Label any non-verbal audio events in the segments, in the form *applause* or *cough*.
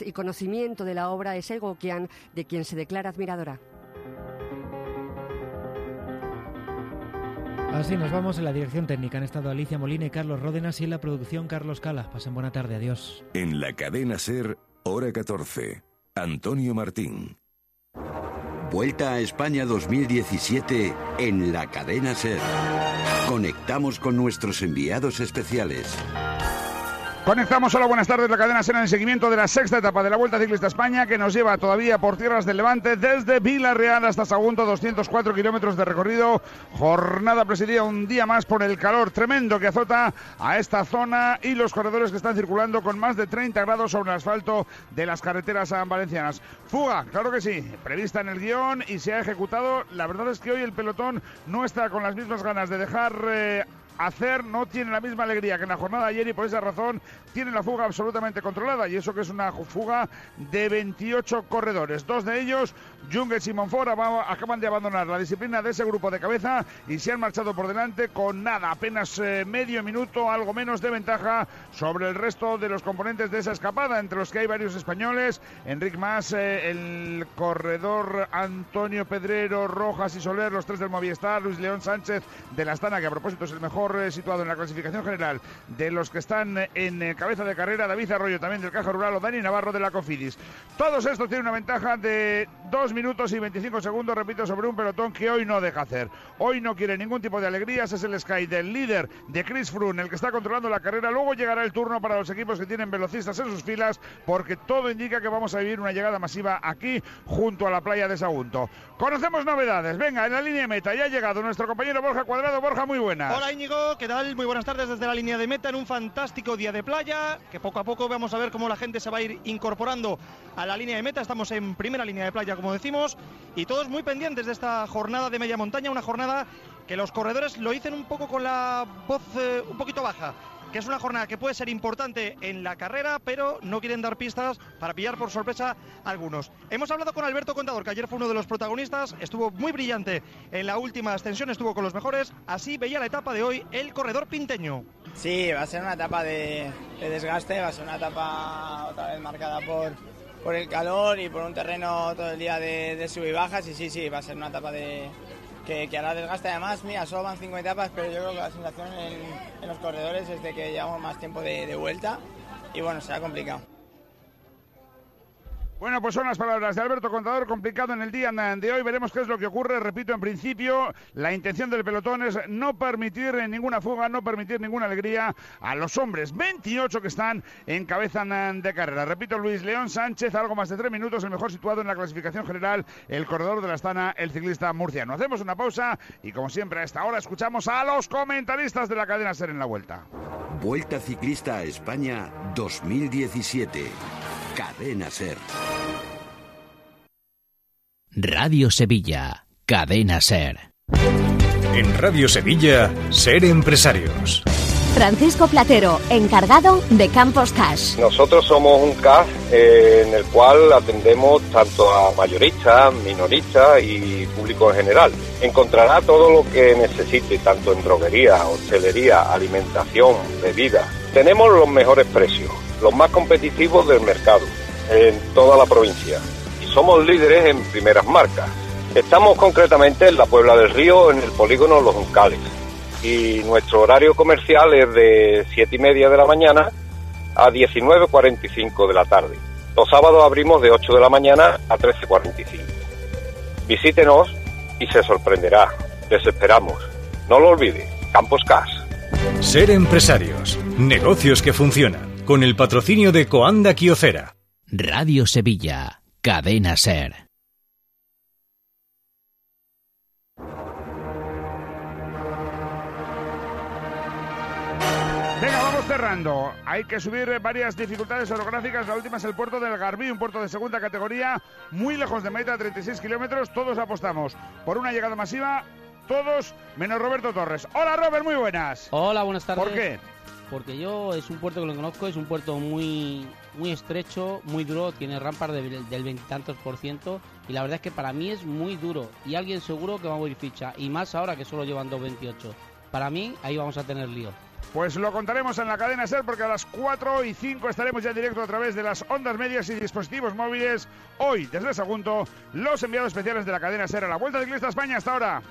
Y conocimiento de la obra es el Gokian, de quien se declara admiradora. Así nos vamos en la dirección técnica. Han estado Alicia Molina y Carlos Ródenas y en la producción Carlos Cala. Pasen buena tarde. Adiós. En la cadena Ser, hora 14. Antonio Martín. Vuelta a España 2017 en la cadena Ser. Conectamos con nuestros enviados especiales. Conectamos, hola, buenas tardes, la cadena Sena en seguimiento de la sexta etapa de la Vuelta Ciclista España que nos lleva todavía por tierras del Levante desde Villarreal hasta Sagunto, 204 kilómetros de recorrido. Jornada presidida un día más por el calor tremendo que azota a esta zona y los corredores que están circulando con más de 30 grados sobre el asfalto de las carreteras valencianas. Fuga, claro que sí, prevista en el guion y se ha ejecutado. La verdad es que hoy el pelotón no está con las mismas ganas de dejar... Eh, hacer no tiene la misma alegría que en la jornada de ayer y por esa razón tiene la fuga absolutamente controlada y eso que es una fuga de 28 corredores. Dos de ellos, Jungels y Monfort, acaban de abandonar la disciplina de ese grupo de cabeza y se han marchado por delante con nada, apenas eh, medio minuto, algo menos de ventaja sobre el resto de los componentes de esa escapada, entre los que hay varios españoles, Enric Mas, eh, el corredor Antonio Pedrero, Rojas y Soler, los tres del Movistar, Luis León Sánchez de la Astana, que a propósito es el mejor eh, situado en la clasificación general de los que están en eh, cabeza de carrera, David Arroyo también del Caja Rural o Dani Navarro de la Cofidis. Todos estos tienen una ventaja de 2 minutos y 25 segundos, repito, sobre un pelotón que hoy no deja hacer. Hoy no quiere ningún tipo de alegrías, es el Sky del líder de Chris Froome, el que está controlando la carrera. Luego llegará el turno para los equipos que tienen velocistas en sus filas, porque todo indica que vamos a vivir una llegada masiva aquí junto a la playa de Sagunto. Conocemos novedades. Venga, en la línea de meta ya ha llegado nuestro compañero Borja Cuadrado. Borja, muy buena. Hola Íñigo, ¿qué tal? Muy buenas tardes desde la línea de meta en un fantástico día de playa, que poco a poco vamos a ver cómo la gente se va a ir incorporando a la línea de meta. Estamos en primera línea de playa, como y todos muy pendientes de esta jornada de media montaña, una jornada que los corredores lo dicen un poco con la voz eh, un poquito baja que es una jornada que puede ser importante en la carrera, pero no quieren dar pistas para pillar por sorpresa a algunos. Hemos hablado con Alberto Contador, que ayer fue uno de los protagonistas, estuvo muy brillante en la última ascensión, estuvo con los mejores, así veía la etapa de hoy el corredor pinteño. Sí, va a ser una etapa de, desgaste, va a ser una etapa otra vez marcada por, por el calor y por un terreno todo el día de, de sub y bajas y sí, sí, va a ser una etapa de, que, que ahora desgaste. Además, mira, solo van cinco etapas, pero yo creo que la sensación en, los corredores es de que llevamos más tiempo de, de vuelta y bueno, será complicado. Bueno, pues son las palabras de Alberto Contador, complicado en el día de hoy. Veremos qué es lo que ocurre. Repito, en principio, la intención del pelotón es no permitir ninguna fuga, no permitir ninguna alegría a los hombres. 28 que están en cabeza de carrera. Repito, Luis León Sánchez, algo más de tres minutos, el mejor situado en la clasificación general, el corredor de la Astana, el ciclista murciano. Hacemos una pausa y, como siempre, a esta hora escuchamos a los comentaristas de la cadena Ser en la vuelta. Vuelta Ciclista a España 2017. Cadena Ser. Radio Sevilla, Cadena Ser. En Radio Sevilla, Ser Empresarios. Francisco Platero, encargado de Campos Cash. Nosotros somos un cash eh, en el cual atendemos tanto a mayoristas, minoristas y público en general. Encontrará todo lo que necesite, tanto en droguería, hostelería, alimentación, bebidas. Tenemos los mejores precios, los más competitivos del mercado, en toda la provincia. Y somos líderes en primeras marcas. Estamos concretamente en la Puebla del Río, en el polígono Los Uncales y nuestro horario comercial es de 7 y media de la mañana a 19.45 de la tarde. Los sábados abrimos de 8 de la mañana a 13.45. Visítenos y se sorprenderá. Les esperamos. No lo olvide, Campos Cas. Ser empresarios, negocios que funcionan, con el patrocinio de Coanda Kiocera. Radio Sevilla, Cadena Ser. cerrando. Hay que subir varias dificultades orográficas. La última es el puerto del Garbí, un puerto de segunda categoría, muy lejos de meta, 36 kilómetros. Todos apostamos por una llegada masiva, todos menos Roberto Torres. Hola Robert, muy buenas. Hola, buenas tardes. ¿Por qué? Porque yo es un puerto que lo conozco, es un puerto muy muy estrecho, muy duro, tiene rampas del veintitantos por ciento y la verdad es que para mí es muy duro y alguien seguro que va a morir ficha y más ahora que solo llevan 2.28. Para mí ahí vamos a tener lío. Pues lo contaremos en la cadena SER porque a las 4 y 5 estaremos ya en directo a través de las ondas medias y dispositivos móviles. Hoy, desde Sagunto, los enviados especiales de la cadena SER a la Vuelta de Ciclista España hasta ahora.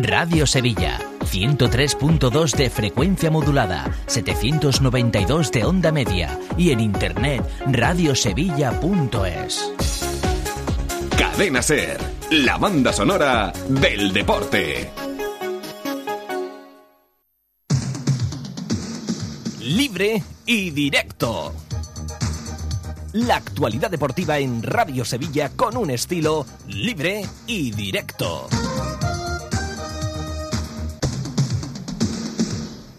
Radio Sevilla, 103.2 de frecuencia modulada, 792 de onda media y en internet radiosevilla.es. Cadena Ser, la banda sonora del deporte. Libre y directo. La actualidad deportiva en Radio Sevilla con un estilo libre y directo.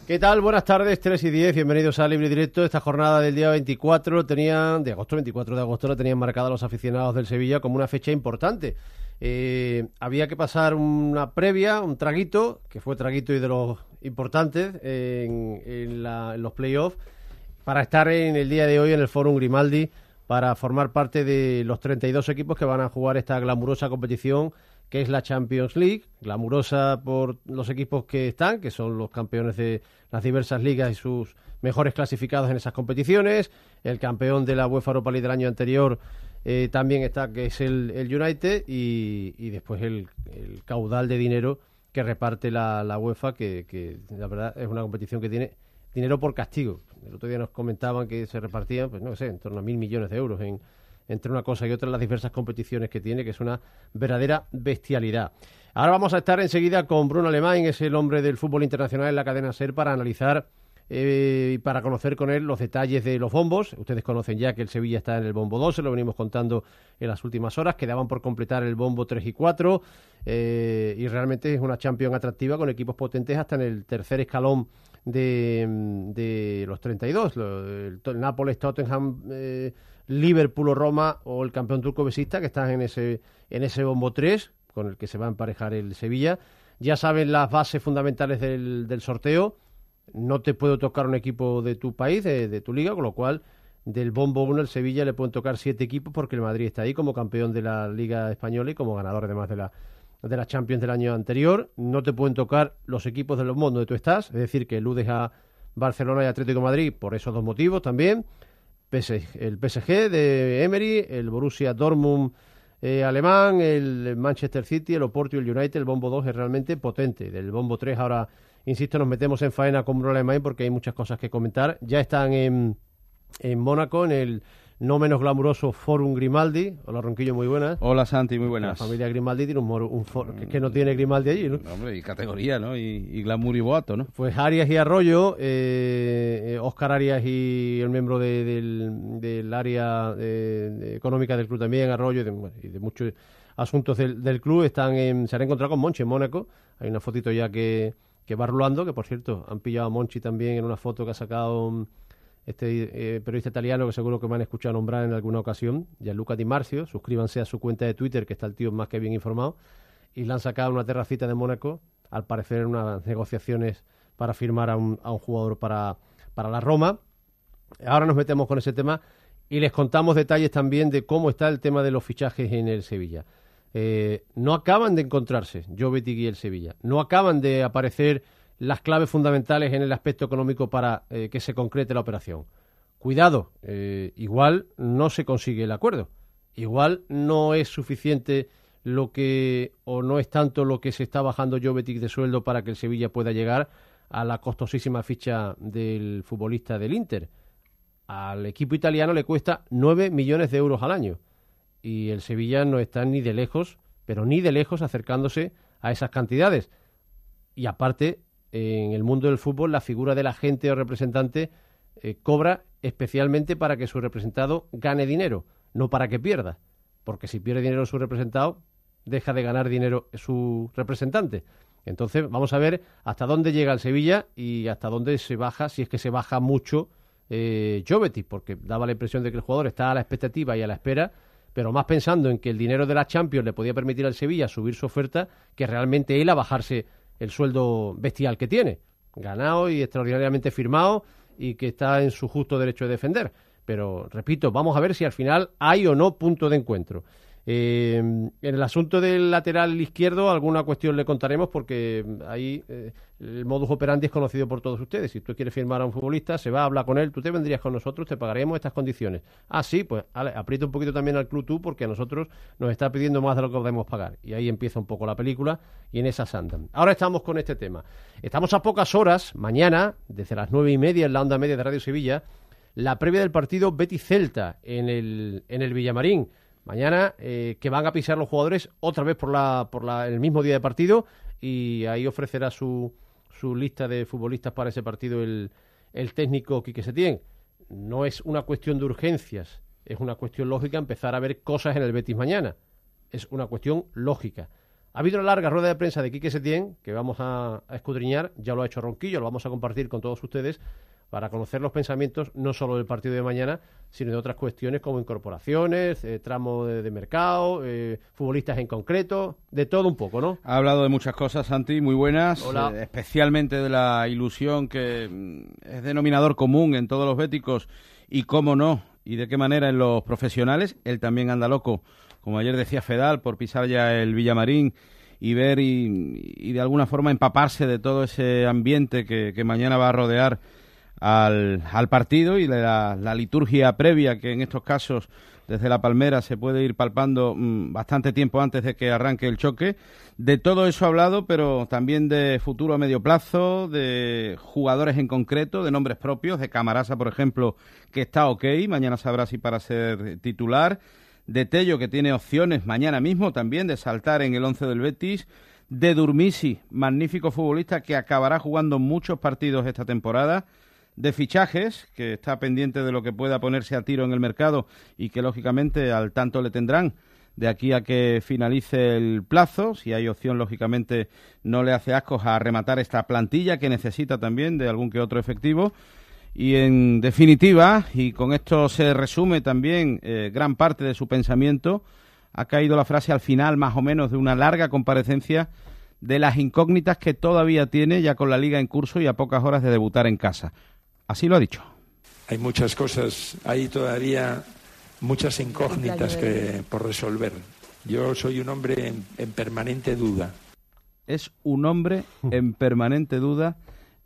¿Qué tal? Buenas tardes, 3 y 10, bienvenidos a Libre Directo. Esta jornada del día 24 tenían, de agosto, 24 de agosto, la tenían marcada los aficionados del Sevilla como una fecha importante. Eh, había que pasar una previa, un traguito, que fue traguito y de los importantes en, los playoffs, para estar en el día de hoy en el Fórum Grimaldi, para formar parte de los 32 equipos que van a jugar esta glamurosa competición que es la Champions League, glamurosa por los equipos que están, que son los campeones de las diversas ligas y sus mejores clasificados en esas competiciones. El campeón de la UEFA Europa League del año anterior eh, también está, que es el, United, y, después el, caudal de dinero que reparte la, UEFA, que, que, la verdad es una competición que tiene dinero por castigo. El otro día nos comentaban que se repartían, pues no sé, en torno a mil millones de euros en entre una cosa y otra las diversas competiciones que tiene, que es una verdadera bestialidad. Ahora vamos a estar enseguida con Bruno Alemán, es el hombre del fútbol internacional en la cadena SER, para analizar eh, y para conocer con él los detalles de los bombos. Ustedes conocen ya que el Sevilla está en el bombo 2, se lo venimos contando en las últimas horas. Quedaban por completar el bombo 3 y 4 eh, y realmente es una Champions atractiva con equipos potentes hasta en el tercer escalón de, de los 32. El, el Nápoles, Tottenham. Eh, Liverpool o Roma o el campeón turco besista que están en ese, en ese bombo 3 con el que se va a emparejar el Sevilla. Ya saben las bases fundamentales del, del sorteo. No te puedo tocar un equipo de tu país, de, tu liga, con lo cual del bombo 1 el Sevilla le pueden tocar siete equipos porque el Madrid está ahí como campeón de la Liga Española y como ganador además de la, de la Champions del año anterior. No te pueden tocar los equipos de los mundos donde tú estás, es decir, que eludes a Barcelona y Atlético Madrid por esos dos motivos también el PSG de Emery, el Borussia Dortmund eh, alemán, el Manchester City, el Oporto y el United, el bombo 2 es realmente potente. Del bombo 3 ahora, insisto, nos metemos en faena con Bruno Alemán porque hay muchas cosas que comentar. Ya están en, en Mónaco, en el no menos glamuroso Forum Grimaldi. Hola Ronquillo, muy buenas. Hola Santi, muy buenas. La familia Grimaldi tiene un, un que, no tiene Grimaldi allí, ¿no? Hombre, y categoría, ¿no? Y, glamour y boato, ¿no? Pues Arias y Arroyo, eh, Oscar Arias y el miembro del, área eh, económica del club también, Arroyo, y de, muchos asuntos del, club, están se han encontrado con Monchi en Mónaco. Hay una fotito ya que, que va rulando, que por cierto, han pillado a Monchi también en una foto que ha sacado este eh, periodista italiano que seguro que me han escuchado nombrar en alguna ocasión, Gianluca Di Marcio. Suscríbanse a su cuenta de Twitter, que está el tío más que bien informado. Y le han sacado una terracita de Mónaco, al parecer en unas negociaciones para firmar a un, jugador para, para la Roma. Ahora nos metemos con ese tema y les contamos detalles también de cómo está el tema de los fichajes en el Sevilla. Eh, no acaban de encontrarse Jovetic y el Sevilla. No acaban de aparecer las claves fundamentales en el aspecto económico para eh, que se concrete la operación. Cuidado, eh, igual no se consigue el acuerdo, igual no es suficiente lo que o no es tanto lo que se está bajando Jovetic de sueldo para que el Sevilla pueda llegar a la costosísima ficha del futbolista del Inter. Al equipo italiano le cuesta 9 millones de euros al año y el Sevilla no está ni de lejos, pero ni de lejos acercándose a esas cantidades. Y aparte, en el mundo del fútbol la figura del agente o representante eh, cobra especialmente para que su representado gane dinero, no para que pierda. Porque si pierde dinero su representado, deja de ganar dinero su representante. Entonces, vamos a ver hasta dónde llega el Sevilla y hasta dónde se baja, si es que se baja mucho eh, Jovetic, porque daba la impresión de que el jugador está a la expectativa y a la espera, pero más pensando en que el dinero de la Champions le podía permitir al Sevilla subir su oferta que realmente él a bajarse el sueldo bestial que tiene, ganado y extraordinariamente firmado y que está en su justo derecho de defender. Pero, repito, vamos a ver si al final hay o no punto de encuentro. Eh, en el asunto del lateral izquierdo, alguna cuestión le contaremos porque ahí eh, el modus operandi es conocido por todos ustedes. Si tú quieres firmar a un futbolista, se va a hablar con él, tú te vendrías con nosotros, te pagaremos estas condiciones. Ah, sí, pues aprieta un poquito también al club tú porque a nosotros nos está pidiendo más de lo que podemos pagar. Y ahí empieza un poco la película y en esas andan. Ahora estamos con este tema. Estamos a pocas horas, mañana, desde las nueve y media en la onda media de Radio Sevilla, la previa del partido Betis Celta en el, en el Villamarín. Mañana eh, que van a pisar los jugadores otra vez por, la, por la, el mismo día de partido y ahí ofrecerá su, su lista de futbolistas para ese partido el, el técnico Quique Setién. No es una cuestión de urgencias, es una cuestión lógica empezar a ver cosas en el Betis mañana. Es una cuestión lógica. Ha habido una larga rueda de prensa de Quique Setién que vamos a, a escudriñar, ya lo ha hecho Ronquillo, lo vamos a compartir con todos ustedes para conocer los pensamientos no solo del partido de mañana, sino de otras cuestiones como incorporaciones, eh, tramo de, mercado, eh, futbolistas en concreto, de todo un poco, ¿no? Ha hablado de muchas cosas, Santi, muy buenas, Hola. eh, especialmente de la ilusión que mm, es denominador común en todos los béticos y cómo no, y de qué manera en los profesionales. Él también anda loco, como ayer decía Fedal, por pisar ya el Villamarín y ver y, y de alguna forma empaparse de todo ese ambiente que, que mañana va a rodear al, al partido y la, la, liturgia previa que en estos casos desde la palmera se puede ir palpando mmm, bastante tiempo antes de que arranque el choque. De todo eso ha hablado, pero también de futuro a medio plazo, de jugadores en concreto, de nombres propios, de Camarasa, por ejemplo, que está ok, mañana sabrá si para ser titular, de Tello, que tiene opciones mañana mismo también de saltar en el once del Betis, de Durmisi, magnífico futbolista que acabará jugando muchos partidos esta temporada, de fichajes, que está pendiente de lo que pueda ponerse a tiro en el mercado y que lógicamente al tanto le tendrán de aquí a que finalice el plazo. Si hay opción, lógicamente no le hace ascos a rematar esta plantilla que necesita también de algún que otro efectivo. Y en definitiva, y con esto se resume también eh, gran parte de su pensamiento, ha caído la frase al final más o menos de una larga comparecencia de las incógnitas que todavía tiene ya con la liga en curso y a pocas horas de debutar en casa. Así lo ha dicho. Hay muchas cosas, hay todavía muchas incógnitas que por resolver. Yo soy un hombre en, en permanente duda. Es un hombre en permanente duda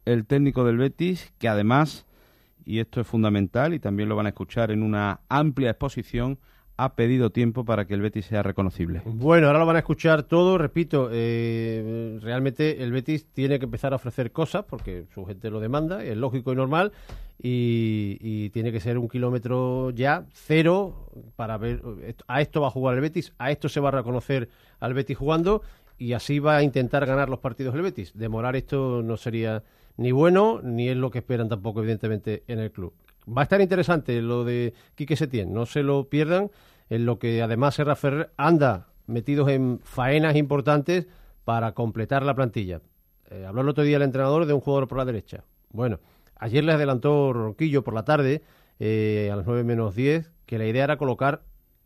el técnico del Betis, que además, y esto es fundamental y también lo van a escuchar en una amplia exposición, ha pedido tiempo para que el Betis sea reconocible. Bueno, ahora lo van a escuchar todo. Repito, eh, realmente el Betis tiene que empezar a ofrecer cosas porque su gente lo demanda, es lógico y normal, y, y tiene que ser un kilómetro ya cero para ver. A esto va a jugar el Betis, a esto se va a reconocer al Betis jugando y así va a intentar ganar los partidos el Betis. Demorar esto no sería ni bueno ni es lo que esperan tampoco, evidentemente, en el club. Va a estar interesante lo de Quique Setién, no se lo pierdan, en lo que además Serra Ferrer anda metidos en faenas importantes para completar la plantilla. Eh, habló el otro día el entrenador de un jugador por la derecha. Bueno, ayer le adelantó Ronquillo por la tarde, eh, a las 9 menos 10, que la idea era colocar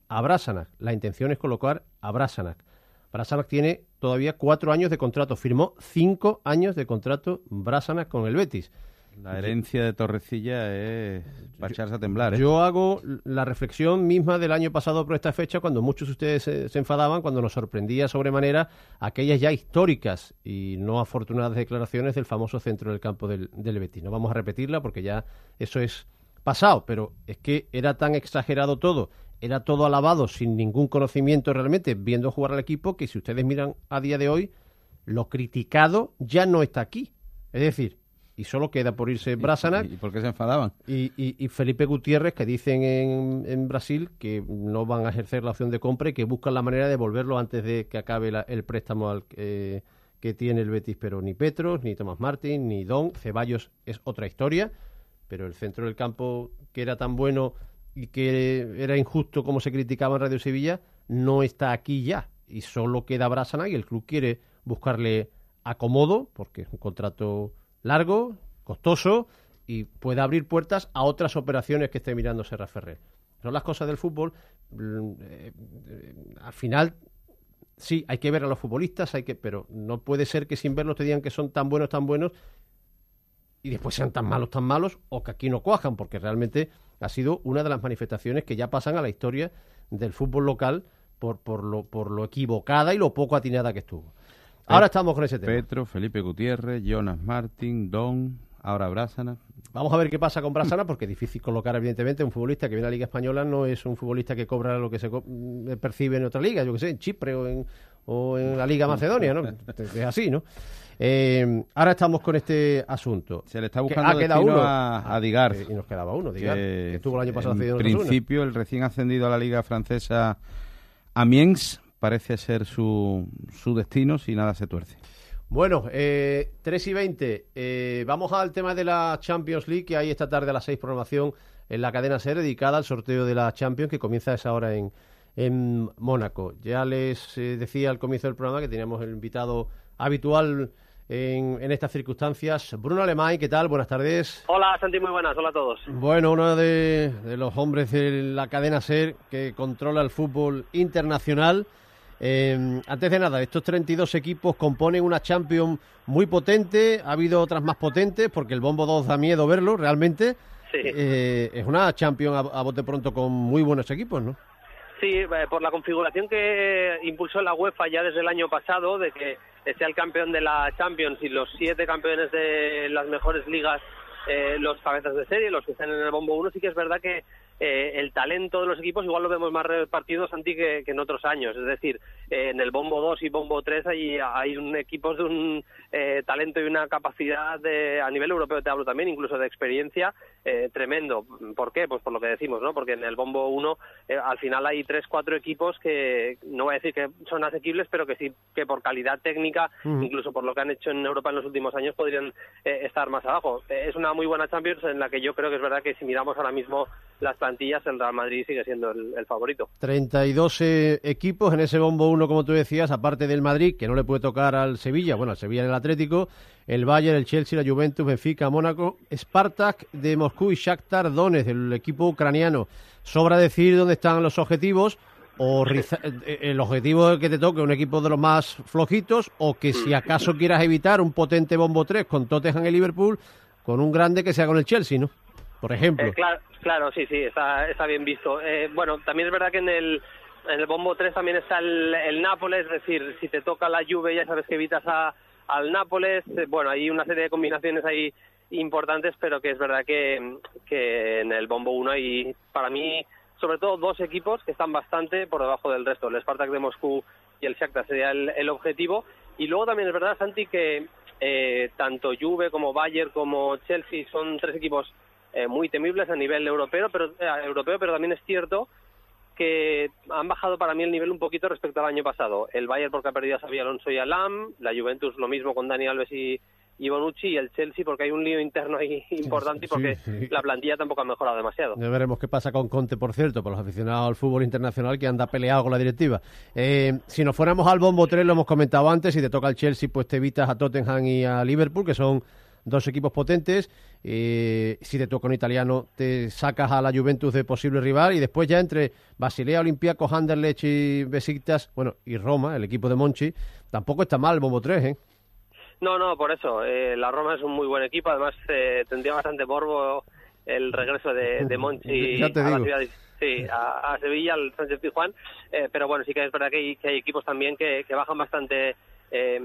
a Brasanac. La intención es colocar a Brasanac. Brasanac tiene todavía cuatro años de contrato, firmó cinco años de contrato Brasanac con el Betis. La herencia de Torrecilla es para echarse a temblar. ¿eh? Yo hago la reflexión misma del año pasado por esta fecha, cuando muchos de ustedes se, se, enfadaban, cuando nos sorprendía sobremanera aquellas ya históricas y no afortunadas declaraciones del famoso centro del campo del, del Betis. No vamos a repetirla porque ya eso es pasado, pero es que era tan exagerado todo, era todo alabado sin ningún conocimiento realmente, viendo jugar al equipo, que si ustedes miran a día de hoy, lo criticado ya no está aquí. Es decir, y solo queda por irse Brasanac. ¿Y, y por qué se enfadaban? Y, y, y, Felipe Gutiérrez, que dicen en, en, Brasil que no van a ejercer la opción de compra y que buscan la manera de devolverlo antes de que acabe la, el préstamo al, eh, que tiene el Betis. Pero ni Petros, ni Tomás Martín, ni Don, Ceballos es otra historia. Pero el centro del campo, que era tan bueno y que era injusto como se criticaba en Radio Sevilla, no está aquí ya. Y solo queda Brasanac y el club quiere buscarle acomodo, porque es un contrato largo, costoso y puede abrir puertas a otras operaciones que esté mirando Serra Ferrer. Son las cosas del fútbol. mm, eh, eh, al final, sí, hay que ver a los futbolistas, hay que, pero no puede ser que sin verlos te digan que son tan buenos, tan buenos y después sean tan malos, tan malos, o que aquí no cuajan, porque realmente ha sido una de las manifestaciones que ya pasan a la historia del fútbol local por, por, lo, por lo equivocada y lo poco atinada que estuvo. Ahora estamos con ese tema. Petro, Felipe Gutiérrez, Jonas Martín, Don, ahora Brásana. Vamos a ver qué pasa con Brasana, porque es difícil colocar, evidentemente, un futbolista que viene a la Liga Española no es un futbolista que cobra lo que se co- mm, percibe en otra liga, yo que sé, en Chipre o en, o en la Liga Macedonia, ¿no? Es así, ¿no? Eh, ahora estamos con este asunto. Se le está buscando queda destino uno. a, a Digar. Eh, y nos quedaba uno, Digar, que estuvo el año pasado En principio, el recién ascendido a la liga francesa Amiens parece ser su, su destino si nada se tuerce. Bueno, eh, 3 y 20. Eh, vamos al tema de la Champions League, que hay esta tarde a las 6 programación en la cadena SER dedicada al sorteo de la Champions, que comienza a esa hora en, en Mónaco. Ya les eh, decía al comienzo del programa que teníamos el invitado habitual en, en estas circunstancias, Bruno Alemán. ¿Qué tal? Buenas tardes. Hola Santi, muy buenas, hola a todos. Bueno, uno de, de los hombres de la cadena SER que controla el fútbol internacional. Eh, antes de nada, estos 32 equipos componen una Champions muy potente. Ha habido otras más potentes porque el Bombo 2 da miedo verlo realmente. Sí. Eh, es una Champions a, a bote pronto con muy buenos equipos, ¿no? Sí, eh, por la configuración que impulsó la UEFA ya desde el año pasado, de que sea el campeón de la Champions y los siete campeones de las mejores ligas, eh, los cabezas de serie, los que están en el bombo 1, sí que es verdad que eh, el talento de los equipos igual lo vemos más repartido, Santi, que, que en otros años. Es decir, eh, en el bombo 2 y bombo 3 hay, hay un, equipos de un eh, talento y una capacidad de, a nivel europeo, te hablo también, incluso de experiencia, eh, tremendo. ¿Por qué? Pues por lo que decimos, ¿no? Porque en el bombo 1 eh, al final hay tres, cuatro equipos que no voy a decir que son asequibles, pero que sí que por calidad técnica, incluso por lo que han hecho en Europa en los últimos años, podrían eh, estar más abajo. Es una muy buena Champions en la que yo creo que es verdad que si miramos ahora mismo las plantillas, el Real Madrid sigue siendo el, el favorito. 32 eh, equipos en ese bombo 1, como tú decías, aparte del Madrid, que no le puede tocar al Sevilla, bueno, al Sevilla en el Atlético, el Bayern, el Chelsea, la Juventus, Benfica, Mónaco, Spartak de Moscú y Shakhtar Donetsk, del equipo ucraniano. Sobra decir dónde están los objetivos, o riza- eh, el objetivo es que te toque un equipo de los más flojitos, o que si acaso quieras evitar un potente bombo 3 con Tottenham y Liverpool, con un grande que sea con el Chelsea, ¿no? Por ejemplo. Eh, claro, claro, sí, sí, está, bien visto. Eh, bueno, también es verdad que en el, en el bombo 3 también está el, el Nápoles, es decir, si te toca la Juve ya sabes que evitas a, al Nápoles. Eh, bueno, hay una serie de combinaciones ahí importantes, pero que es verdad que, que en el bombo 1 hay, para mí, sobre todo dos equipos que están bastante por debajo del resto. El Spartak de Moscú y el Shakhtar sería el, el objetivo. Y luego también es verdad, Santi, que eh, tanto Juve como Bayern como Chelsea son tres equipos eh, muy temibles a nivel europeo, pero eh, europeo, pero también es cierto que han bajado para mí el nivel un poquito respecto al año pasado. El Bayern porque ha perdido a Xabi Alonso y a Lam, la Juventus lo mismo con Dani Alves y, y Bonucci y el Chelsea porque hay un lío interno ahí *laughs* importante y porque sí. la plantilla tampoco ha mejorado demasiado. Ya veremos qué pasa con Conte, por cierto, por los aficionados al fútbol internacional que anda peleado con la directiva. Eh, si nos fuéramos al bombo 3, lo hemos comentado antes, si te toca el Chelsea, pues te evitas a Tottenham y a Liverpool, que son dos equipos potentes. Eh, si te toca un italiano, te sacas a la Juventus de posible rival y después ya entre Basilea, Olympiacos, Anderlecht y Besiktas, bueno, y Roma, el equipo de Monchi, tampoco está mal el bombo 3, ¿eh? No, no, por eso. eh, la Roma es un muy buen equipo. Además, eh, tendría bastante morbo el regreso de, de Monchi *laughs* a la ciudad de- sí, a, a Sevilla, al Sánchez Pizjuán. Eh, pero bueno, sí que es verdad que hay, que hay equipos también que, que bajan bastante eh,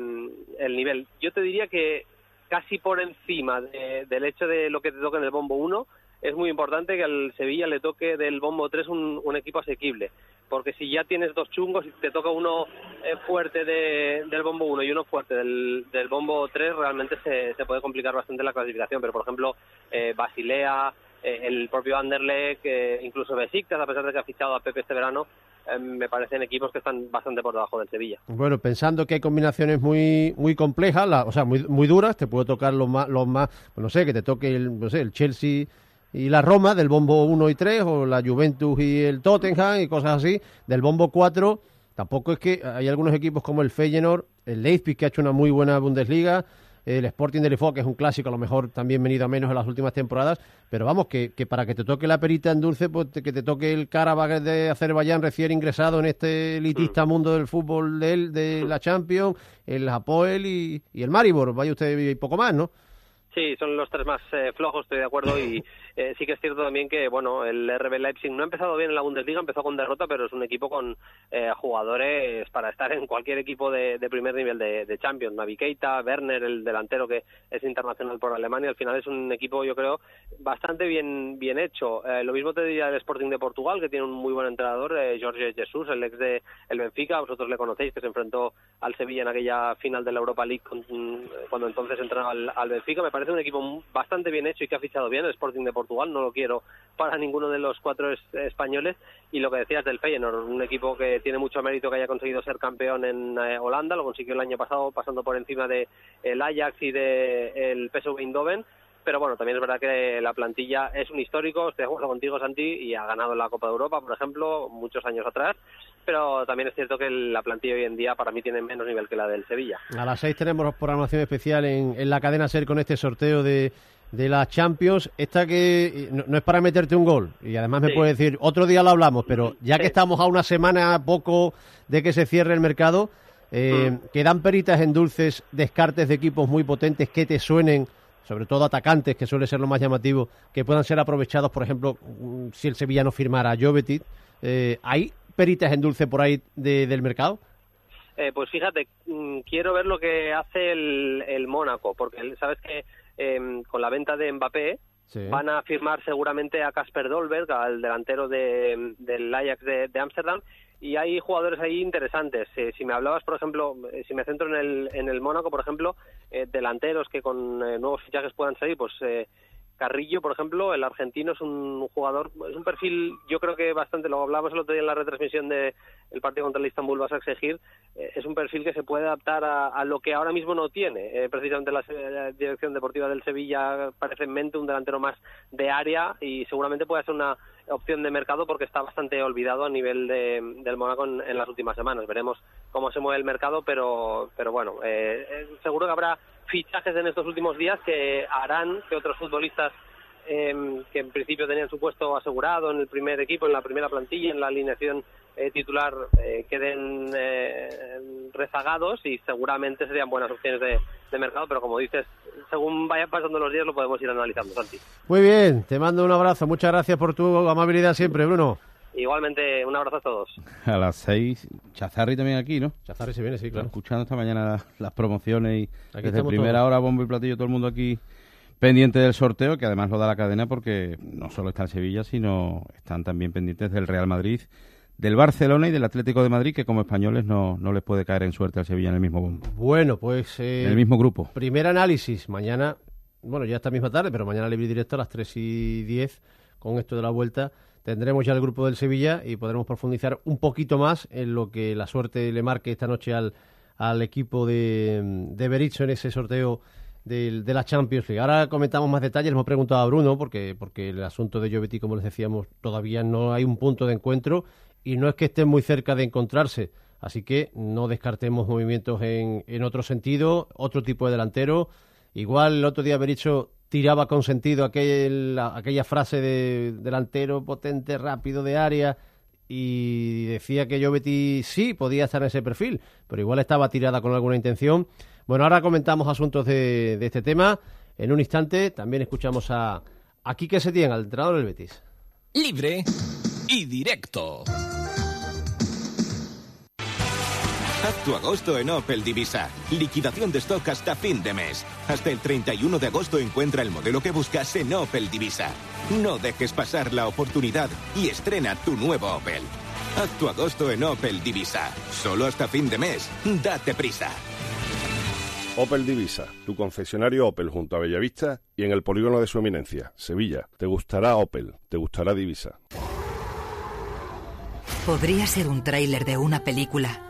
el nivel. Yo te diría que casi por encima de- del hecho de lo que te toca en el bombo 1, es muy importante que al Sevilla le toque del bombo 3 un, equipo asequible. Porque si ya tienes dos chungos y te toca uno eh, fuerte de- del bombo 1 y uno fuerte del, del bombo 3, realmente se, se puede complicar bastante la clasificación. Pero, por ejemplo, eh, Basilea, eh, el propio Anderlecht, eh, incluso Besiktas, a pesar de que ha fichado a Pepe este verano, eh, me parecen equipos que están bastante por debajo del Sevilla. Bueno, pensando que hay combinaciones muy muy complejas, o sea, muy, muy duras, te puede tocar los más, los más, pues no sé, que te toque el, no sé, el Chelsea y la Roma del bombo 1 y 3, o la Juventus y el Tottenham y cosas así. Del bombo 4 tampoco es que hay algunos equipos como el Feyenoord, el Leipzig que ha hecho una muy buena Bundesliga, el Sporting de Lisboa, que es un clásico, a lo mejor también venido a menos en las últimas temporadas, pero vamos, que, que para que te toque la perita en dulce, pues que te toque el Karabakh de Azerbaiyán recién ingresado en este elitista Mm. mundo del fútbol de, él, de la Champions, el Apoel y, y el Maribor, vaya usted y poco más, ¿no? Sí, son los tres más eh, flojos, estoy de acuerdo. Y *laughs* eh, sí que es cierto también que, bueno, el RB Leipzig no ha empezado bien en la Bundesliga, empezó con derrota, pero es un equipo con eh, jugadores para estar en cualquier equipo de, de primer nivel de, de Champions. Navi Keita, Werner, el delantero que es internacional por Alemania. Al final es un equipo, yo creo, bastante bien bien hecho. Eh, lo mismo te diría el Sporting de Portugal, que tiene un muy buen entrenador, eh, Jorge Jesus, el ex de el Benfica. Vosotros le conocéis, que se enfrentó al Sevilla en aquella final de la Europa League con- cuando entonces entrenaba al, al Benfica. Me parece un equipo bastante bien hecho y que ha fichado bien el Sporting de Portugal. No lo quiero para ninguno de los cuatro es- españoles. Y lo que decías del Feyenoord, un equipo que tiene mucho mérito que haya conseguido ser campeón en eh, Holanda. Lo consiguió el año pasado pasando por encima de Ajax y de el PSV Eindhoven pero bueno, también es verdad que la plantilla es un histórico, estoy de acuerdo contigo Santi, y ha ganado la Copa de Europa, por ejemplo, muchos años atrás, pero también es cierto que la plantilla hoy en día para mí tiene menos nivel que la del Sevilla. A las seis tenemos programación especial en, en la cadena SER con este sorteo de, de la Champions. Esta que no, no es para meterte un gol, y además me Sí. puede decir, otro día lo hablamos, pero ya que estamos a una semana poco de que se cierre el mercado, eh, quedan peritas en dulces, descartes de equipos muy potentes que te suenen, sobre todo atacantes, que suele ser lo más llamativo, que puedan ser aprovechados, por ejemplo, mm, si el Sevilla no firmara a Jovetic. Eh, ¿Hay peritas en dulce por ahí de- del mercado? Eh, pues fíjate, mm, quiero ver lo que hace el, el Mónaco, porque sabes que em, con la venta de Mbappé van a firmar seguramente a Casper Dolberg, al delantero de, del Ajax de de Ámsterdam, y hay jugadores ahí interesantes. Eh, si me hablabas, por ejemplo, eh, si me centro en el, en el Mónaco, por ejemplo, eh, delanteros que con eh, nuevos fichajes puedan salir, pues Carrillo, por ejemplo, el argentino es un jugador, es un perfil, yo creo que bastante, lo hablábamos el otro día en la retransmisión del partido contra el Istanbul vas a exigir, eh, es un perfil que se puede adaptar a, lo que ahora mismo no tiene. Eh, precisamente la, dirección deportiva del Sevilla parece en mente un delantero más de área y seguramente puede ser una opción de mercado porque está bastante olvidado a nivel de, del Mónaco en, en las últimas semanas. Veremos cómo se mueve el mercado, pero, pero bueno, eh, eh, seguro que habrá fichajes en estos últimos días que harán que otros futbolistas eh, que en principio tenían su puesto asegurado en el primer equipo, en la primera plantilla, en la alineación eh, titular, eh, queden eh, rezagados y seguramente serían buenas opciones de, de mercado, pero como dices, según vayan pasando los días lo podemos ir analizando, Santi. Muy bien, te mando un abrazo. Muchas gracias por tu amabilidad siempre, Bruno. Igualmente, un abrazo a todos. A las seis, Chazarri también aquí, ¿no? Chazarri se viene, sí, claro. Escuchando esta mañana las, las promociones y desde primera todos. hora, bombo y platillo, todo el mundo aquí pendiente del sorteo, que además lo da la cadena porque no solo está en Sevilla, sino están también pendientes del Real Madrid, del Barcelona y del Atlético de Madrid, que como españoles no, no les puede caer en suerte al Sevilla en el mismo bombo. Bueno, pues... eh, En el mismo grupo. Primer análisis. Mañana, bueno, ya esta misma tarde, pero mañana libre directo a las 3 y 10 con esto de la vuelta. Tendremos ya el grupo del Sevilla y podremos profundizar un poquito más en lo que la suerte le marque esta noche al, al equipo de, de Berizzo en ese sorteo del- de la Champions League. Ahora comentamos más detalles. Le hemos preguntado a Bruno, porque, porque el asunto de Jovetic, como les decíamos, todavía no hay un punto de encuentro y no es que estén muy cerca de encontrarse. Así que no descartemos movimientos en, en otro sentido, otro tipo de delantero. Igual el otro día Berizzo tiraba con sentido aquel, aquella frase de delantero potente, rápido de área y decía que Jovetic sí podía estar en ese perfil, pero igual estaba tirada con alguna intención. Bueno, ahora comentamos asuntos de, de este tema. En un instante también escuchamos a, a Quique Setién, al entrenador del Betis. Libre y directo. Haz tu agosto en Opel Divisa. Liquidación de stock hasta fin de mes. Hasta el 31 de agosto encuentra el modelo que buscas en Opel Divisa. No dejes pasar la oportunidad y estrena tu nuevo Opel. Haz tu agosto en Opel Divisa. Solo hasta fin de mes. Date prisa. Opel Divisa, tu concesionario Opel junto a Bellavista y en el polígono de su eminencia, Sevilla. Te gustará Opel, te gustará Divisa. Podría ser un tráiler de una película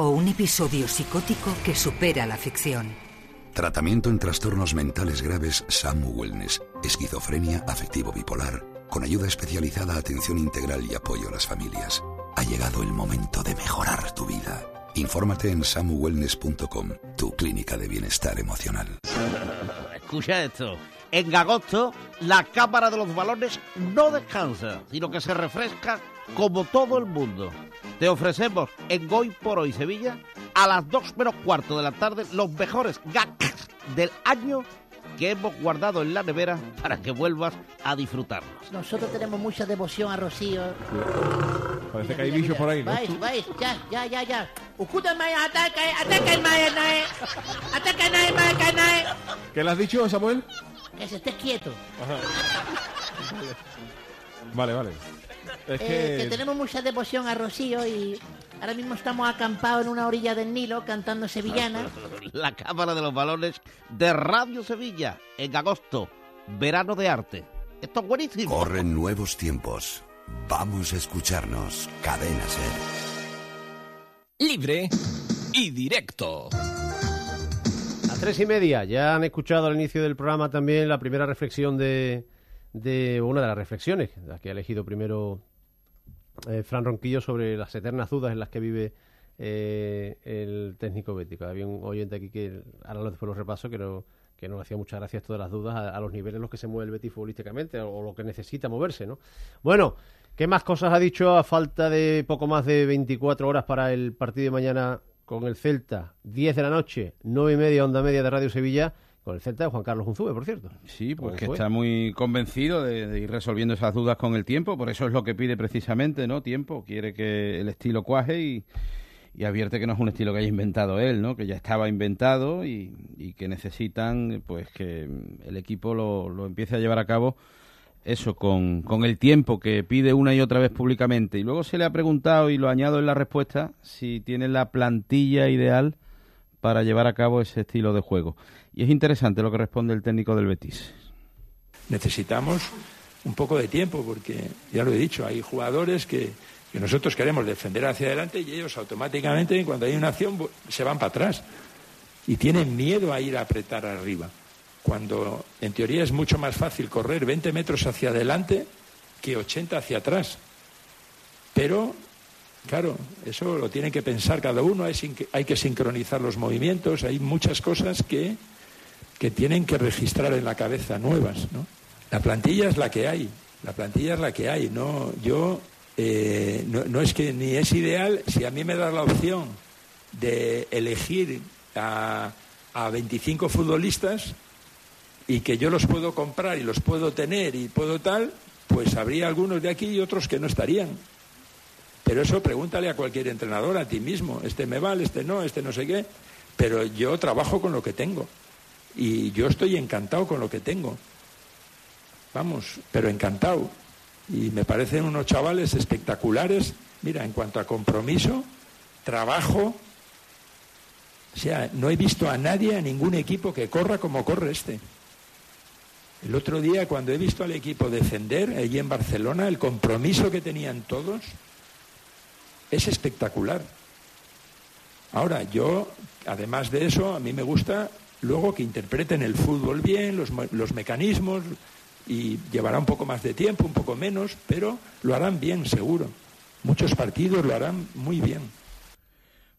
o un episodio psicótico que supera la ficción. Tratamiento en trastornos mentales graves SAMU Wellness, esquizofrenia afectivo bipolar, con ayuda especializada, atención integral y apoyo a las familias. Ha llegado el momento de mejorar tu vida. Infórmate en samuwellness.com, tu clínica de bienestar emocional. *laughs* Escucha esto. En agosto, la Cámara de los Balones no descansa, sino que se refresca como todo el mundo. Te ofrecemos en Hoy por Hoy Sevilla, a las 2 menos cuarto de la tarde, los mejores gags del año que hemos guardado en la nevera para que vuelvas a disfrutarlos. Nosotros tenemos mucha devoción a Rocío. Parece que hay bichos por ahí, ¿no? Vais, vais, ya, ya, ya, ya. Ataca, ataca el mae, nae. Ataca el nae, mae, que nae. ¿Qué le has dicho, Samuel? Que se esté quieto. Vale, vale. Es Eh, que que... tenemos mucha devoción a Rocío y ahora mismo estamos acampados en una orilla del Nilo cantando sevillana. *laughs* La Cámara de los Balones de Radio Sevilla, en agosto, verano de arte. Esto es buenísimo. Corren nuevos tiempos. Vamos a escucharnos. Cadena Ser. Libre y directo. A tres y media, ya han escuchado al inicio del programa también la primera reflexión de, de una de las reflexiones, la que ha elegido primero eh, Fran Ronquillo sobre las eternas dudas en las que vive eh, el técnico bético. Había un oyente aquí que, ahora después lo repaso, que no, nos hacía muchas gracias todas las dudas a, los niveles en los que se mueve el Betis futbolísticamente o, o lo que necesita moverse, ¿no? Bueno, ¿qué más cosas ha dicho a falta de poco más de 24 horas para el partido de mañana con el Celta? 10 de la noche, 9 y media, onda media de Radio Sevilla, con el Celta de Juan Carlos Unzube, por cierto. Sí, pues ¿Cómo que fue? está muy convencido de, de ir resolviendo esas dudas con el tiempo, por eso es lo que pide precisamente, ¿no? Tiempo, quiere que el estilo cuaje y, y advierte que no es un estilo que haya inventado él, ¿no? Que ya estaba inventado y, y que necesitan, pues, que el equipo lo, lo empiece a llevar a cabo eso, con, con el tiempo que pide una y otra vez públicamente. Y luego se le ha preguntado, y lo añado en la respuesta, si tiene la plantilla ideal para llevar a cabo ese estilo de juego. Y es interesante lo que responde el técnico del Betis. Necesitamos un poco de tiempo porque, ya lo he dicho, hay jugadores que, nosotros queremos defender hacia adelante y ellos automáticamente cuando hay una acción se van para atrás y tienen miedo a ir a apretar arriba. Cuando en teoría es mucho más fácil correr 20 metros hacia adelante que 80 hacia atrás. Pero, claro, eso lo tiene que pensar cada uno, hay que sincronizar los movimientos, hay muchas cosas que, que tienen que registrar en la cabeza nuevas, ¿no? La plantilla es la que hay, la plantilla es la que hay, no, yo, eh, no, es que ni es ideal, si a mí me da la opción de elegir a, a 25 futbolistas y que yo los puedo comprar y los puedo tener y puedo tal, pues habría algunos de aquí y otros que no estarían. Pero eso pregúntale a cualquier entrenador, a ti mismo. Este me vale, este no, este no sé qué. Pero yo trabajo con lo que tengo. Y yo estoy encantado con lo que tengo. Vamos, pero encantado. Y me parecen unos chavales espectaculares. Mira, en cuanto a compromiso, trabajo. O sea, no he visto a nadie, a ningún equipo que corra como corre este. El otro día, cuando he visto al equipo defender allí en Barcelona, el compromiso que tenían todos es espectacular. Ahora, yo, además de eso, a mí me gusta luego que interpreten el fútbol bien, los, los mecanismos, y llevará un poco más de tiempo, un poco menos, pero lo harán bien, seguro. Muchos partidos lo harán muy bien.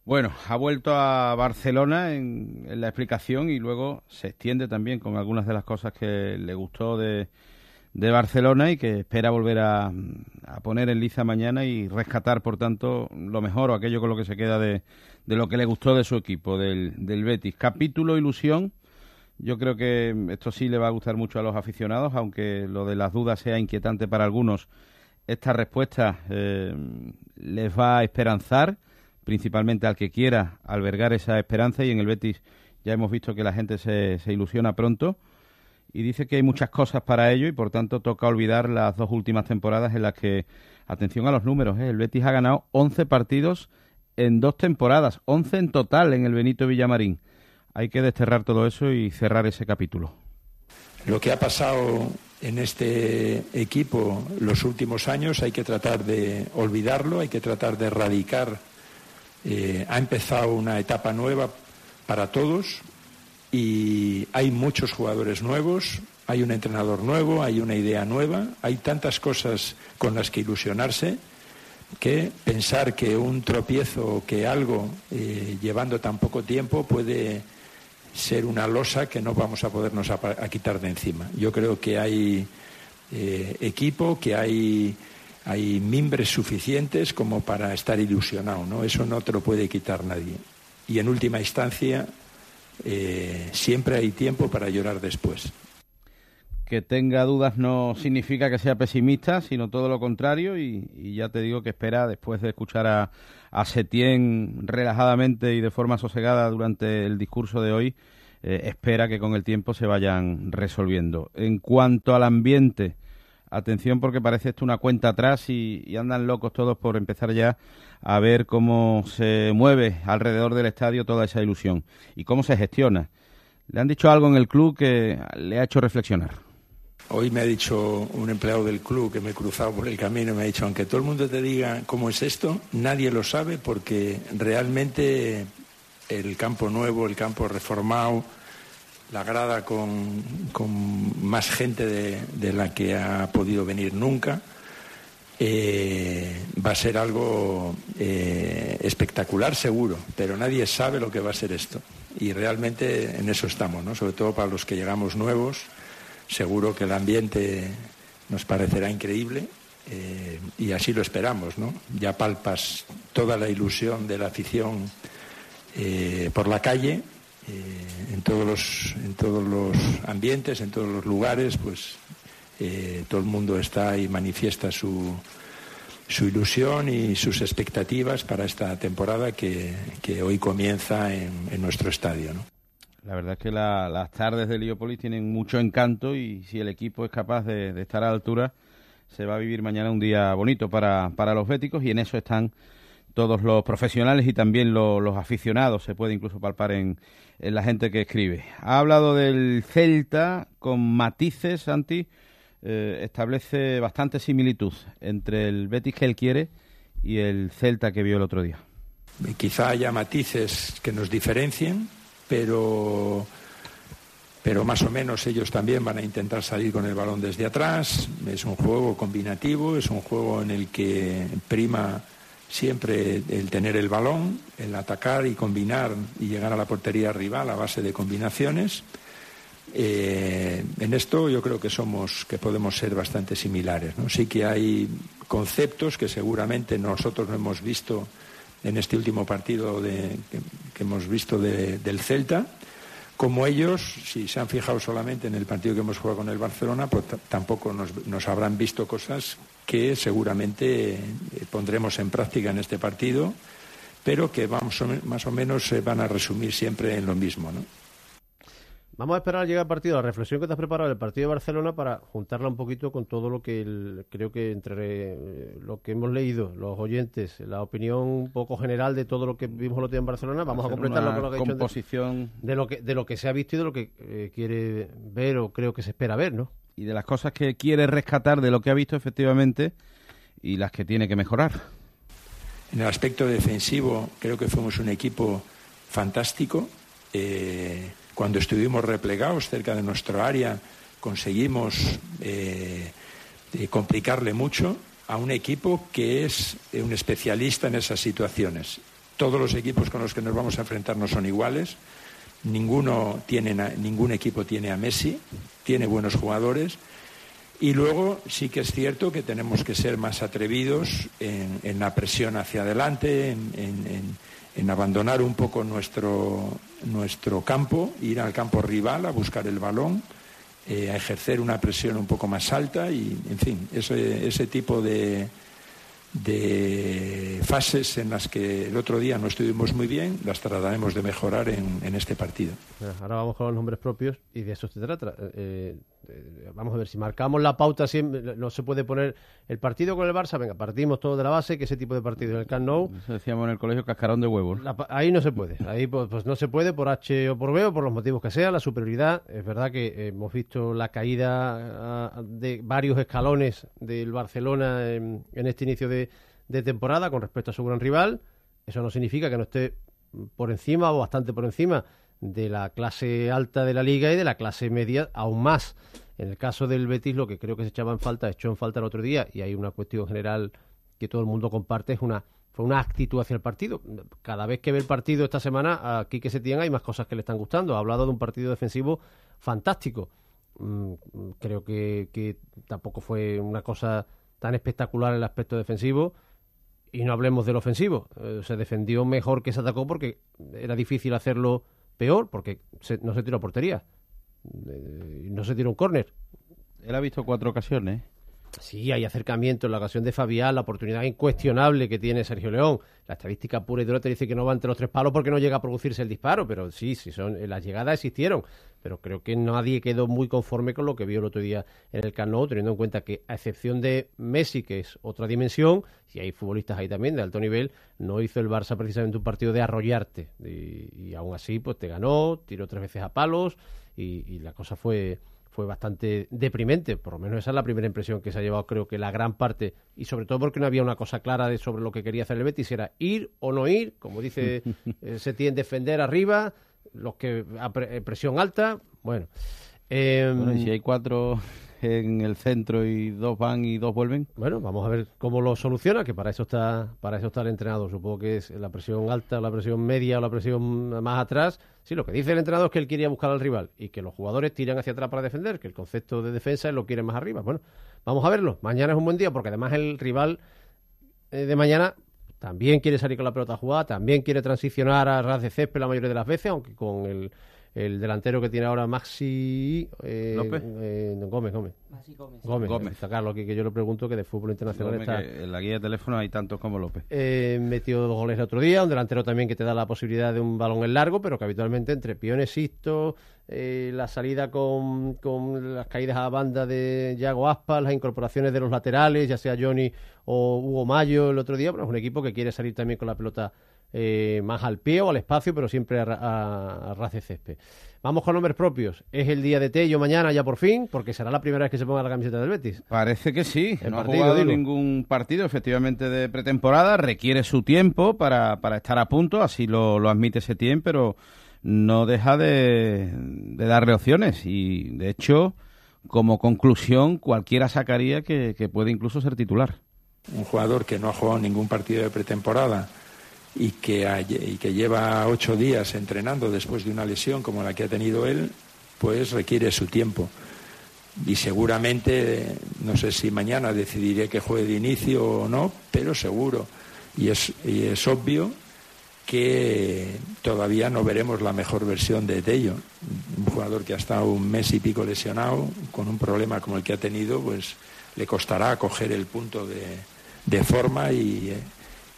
Bueno, ha vuelto a Barcelona en, en la explicación y luego se extiende también con algunas de las cosas que le gustó de, de Barcelona y que espera volver a, a poner en liza mañana y rescatar, por tanto, lo mejor o aquello con lo que se queda de, de lo que le gustó de su equipo, del, del Betis. Capítulo ilusión. Yo creo que esto sí le va a gustar mucho a los aficionados, aunque lo de las dudas sea inquietante para algunos. Esta respuesta eh, les va a esperanzar, principalmente al que quiera albergar esa esperanza, y en el Betis ya hemos visto que la gente se, se ilusiona pronto y dice que hay muchas cosas para ello y por tanto toca olvidar las dos últimas temporadas en las que, atención a los números, ¿eh? el Betis ha ganado 11 partidos en dos temporadas, 11 en total en el Benito Villamarín. Hay que desterrar todo eso y cerrar ese capítulo. Lo que ha pasado en este equipo los últimos años hay que tratar de olvidarlo, hay que tratar de erradicar. Eh, ha empezado una etapa nueva para todos y hay muchos jugadores nuevos, hay un entrenador nuevo, hay una idea nueva, hay tantas cosas con las que ilusionarse, que pensar que un tropiezo o que algo eh, llevando tan poco tiempo puede ser una losa que no vamos a podernos a, quitar de encima. Yo creo que hay eh, equipo, que hay, hay mimbres suficientes como para estar ilusionado, ¿no? Eso no te lo puede quitar nadie. Y en última instancia, eh, siempre hay tiempo para llorar después. Que tenga dudas no significa que sea pesimista, sino todo lo contrario. Y, ya te digo que espera, después de escuchar a, a Setién relajadamente y de forma sosegada durante el discurso de hoy, eh, espera que con el tiempo se vayan resolviendo. En cuanto al ambiente, atención porque parece esto una cuenta atrás y, andan locos todos por empezar ya a ver cómo se mueve alrededor del estadio toda esa ilusión y cómo se gestiona. Le han dicho algo en el club que le ha hecho reflexionar. Hoy me ha dicho un empleado del club que me he cruzado por el camino me ha dicho, aunque todo el mundo te diga cómo es esto, nadie lo sabe porque realmente el campo nuevo, el campo reformado, la grada con, más gente de, de, la que ha podido venir nunca, eh, va a ser algo eh, espectacular seguro, pero nadie sabe lo que va a ser esto. Y realmente en eso estamos, ¿no? sobre todo para los que llegamos nuevos seguro que el ambiente nos parecerá increíble eh, y así lo esperamos, ¿no? Ya palpas toda la ilusión de la afición eh, por la calle, eh, en, todos los, en todos los ambientes, en todos los lugares, pues todo el mundo está y manifiesta su, su ilusión y sus expectativas para esta temporada que, que hoy comienza en, en nuestro estadio, ¿no? La verdad es que la, las tardes de Heliópolis tienen mucho encanto y si el equipo es capaz de, estar a altura, se va a vivir mañana un día bonito para, para los béticos y en eso están todos los profesionales y también lo, los aficionados, se puede incluso palpar en, en, la gente que escribe. Ha hablado del Celta con matices, Santi, eh, establece bastante similitud entre el Betis que él quiere y el Celta que vio el otro día. Quizá haya matices que nos diferencien, pero pero más o menos ellos también van a intentar salir con el balón desde atrás. Es un juego combinativo, es un juego en el que prima siempre el tener el balón, el atacar y combinar y llegar a la portería rival a base de combinaciones. Eh, en esto yo creo que somos, que podemos ser bastante similares. Sí que hay conceptos que seguramente nosotros no hemos visto en este último partido que, hemos visto de, del Celta. Como ellos, si se han fijado solamente en el partido que hemos jugado con el Barcelona, pues tampoco nos, habrán visto cosas que seguramente eh, pondremos en práctica en este partido, pero que más o menos se van a resumir siempre en lo mismo. ¿no? Vamos a esperar a llegar al partido, la reflexión que te has preparado del partido de Barcelona para juntarla un poquito con todo lo que el, creo que entre eh, lo que hemos leído, los oyentes, la opinión un poco general de todo lo que vimos el otro día en Barcelona, vamos a completarlo con lo que composición... de, de, lo que de lo que se ha visto y de lo que eh, quiere ver o creo que se espera ver, ¿no? Y de las cosas que quiere rescatar de lo que ha visto efectivamente y las que tiene que mejorar. En el aspecto defensivo creo que fuimos un equipo fantástico. Eh, cuando estuvimos replegados cerca de nuestro área, conseguimos eh, eh, complicarle mucho a un equipo que es eh, un especialista en esas situaciones. Todos los equipos con los que nos vamos a enfrentar no son iguales. Ninguno tiene, ningún equipo tiene a Messi, tiene buenos jugadores. Y luego sí que es cierto que tenemos que ser más atrevidos en, la presión hacia adelante, en, en abandonar un poco nuestro, nuestro campo, ir al campo rival a buscar el balón, eh, a ejercer una presión un poco más alta y, en fin, ese, ese tipo de, de fases en las que el otro día no estuvimos muy bien, las trataremos de mejorar en, en este partido. Ahora vamos con los nombres propios y de eso se trata. Eh, eh, vamos a ver, si marcamos la pauta, siempre, no se puede poner el partido con el Barça, venga, partimos todo de la base, que ese tipo de partido en el Camp Nou... Eso decíamos en el colegio cascarón de huevos. La, ahí no se puede, ahí pues, pues, no se puede por H o por B o por los motivos que sea, la superioridad. Es verdad que hemos visto la caída uh, de varios escalones del Barcelona en, en este inicio de, de temporada con respecto a su gran rival. Eso no significa que no esté por encima o bastante por encima de la clase alta de la liga y de la clase media aún más. En el caso del Betis, lo que creo que se echaba en falta, echó en falta el otro día, y hay una cuestión general que todo el mundo comparte, es una fue una actitud hacia el partido. Cada vez que ve el partido esta semana, aquí que se tiene hay más cosas que le están gustando. Ha hablado de un partido defensivo fantástico. Mm, creo que, que tampoco fue una cosa tan espectacular el aspecto defensivo. Y no hablemos del ofensivo. Eh, se defendió mejor que se atacó porque era difícil hacerlo peor, porque se- no se tiró portería. Eh, no se tiró un córner. Él ha visto cuatro ocasiones. Sí, hay acercamiento en la ocasión de Fabián, la oportunidad incuestionable que tiene Sergio León. La estadística pura y dura te dice que no va entre los tres palos porque no llega a producirse el disparo, pero sí, sí, son, eh, las llegadas existieron. Pero creo que nadie quedó muy conforme con lo que vio el otro día en el Camp Nou, teniendo en cuenta que, a excepción de Messi, que es otra dimensión, y hay futbolistas ahí también de alto nivel, no hizo el Barça precisamente un partido de arrollarte. Y, y aún así, pues te ganó, tiró tres veces a palos y la cosa fue fue bastante deprimente, por lo menos esa es la primera impresión que se ha llevado, creo que la gran parte, y sobre todo porque no había una cosa clara de sobre lo que quería hacer el Betis, era ir o no ir, como dice *laughs* eh, Setién, defender arriba, los que a pre- eh, presión alta, bueno. Eh, Bueno, y si hay cuatro en el centro y dos van y dos vuelven. Bueno, vamos a ver cómo lo soluciona, que para eso está, para eso está el entrenador. Supongo que es la presión alta, la presión media o la presión más atrás. Sí, lo que dice el entrenador es que él quería buscar al rival y que los jugadores tiran hacia atrás para defender, que el concepto de defensa es lo quiere más arriba. Bueno, vamos a verlo. Mañana es un buen día porque además el rival eh, de mañana también quiere salir con la pelota jugada, también quiere transicionar a ras de césped la mayoría de las veces, aunque con el, el delantero que tiene ahora Maxi eh, ¿López? eh, Gómez, Gómez. Maxi Gómez. Gómez, Gómez. está Carlos aquí que yo le pregunto que de fútbol internacional Gómez, está que en la guía de teléfono hay tantos como López. eh, metió dos goles el otro día, un delantero también que te da la posibilidad de un balón en largo, pero que habitualmente entre Piones Sisto, eh, la salida con, con las caídas a banda de Yago Aspas, las incorporaciones de los laterales, ya sea Johnny o Hugo Mayo el otro día, bueno, es un equipo que quiere salir también con la pelota eh, más al pie o al espacio, pero siempre a, ra- a- a ras de césped. Vamos con nombres propios. Es el día de Tello mañana ya por fin, porque será la primera vez que se ponga la camiseta del Betis. Parece que sí. El no partido, ha jugado digo. ningún partido, efectivamente, de pretemporada. Requiere su tiempo para, para estar a punto, así lo, lo admite Setién, pero no deja de, de darle opciones. Y, de hecho, como conclusión, cualquiera sacaría que, que puede incluso ser titular. un jugador que no ha jugado ningún partido de pretemporada y que, y que lleva ocho días entrenando después de una lesión como la que ha tenido él, pues requiere su tiempo. Y seguramente, no sé si mañana decidiré que juegue de inicio o no, pero seguro. Y es, y es obvio que todavía no veremos la mejor versión de Tello. Un jugador que ha estado un mes y pico lesionado, con un problema como el que ha tenido, pues le costará coger el punto de, de forma y, eh,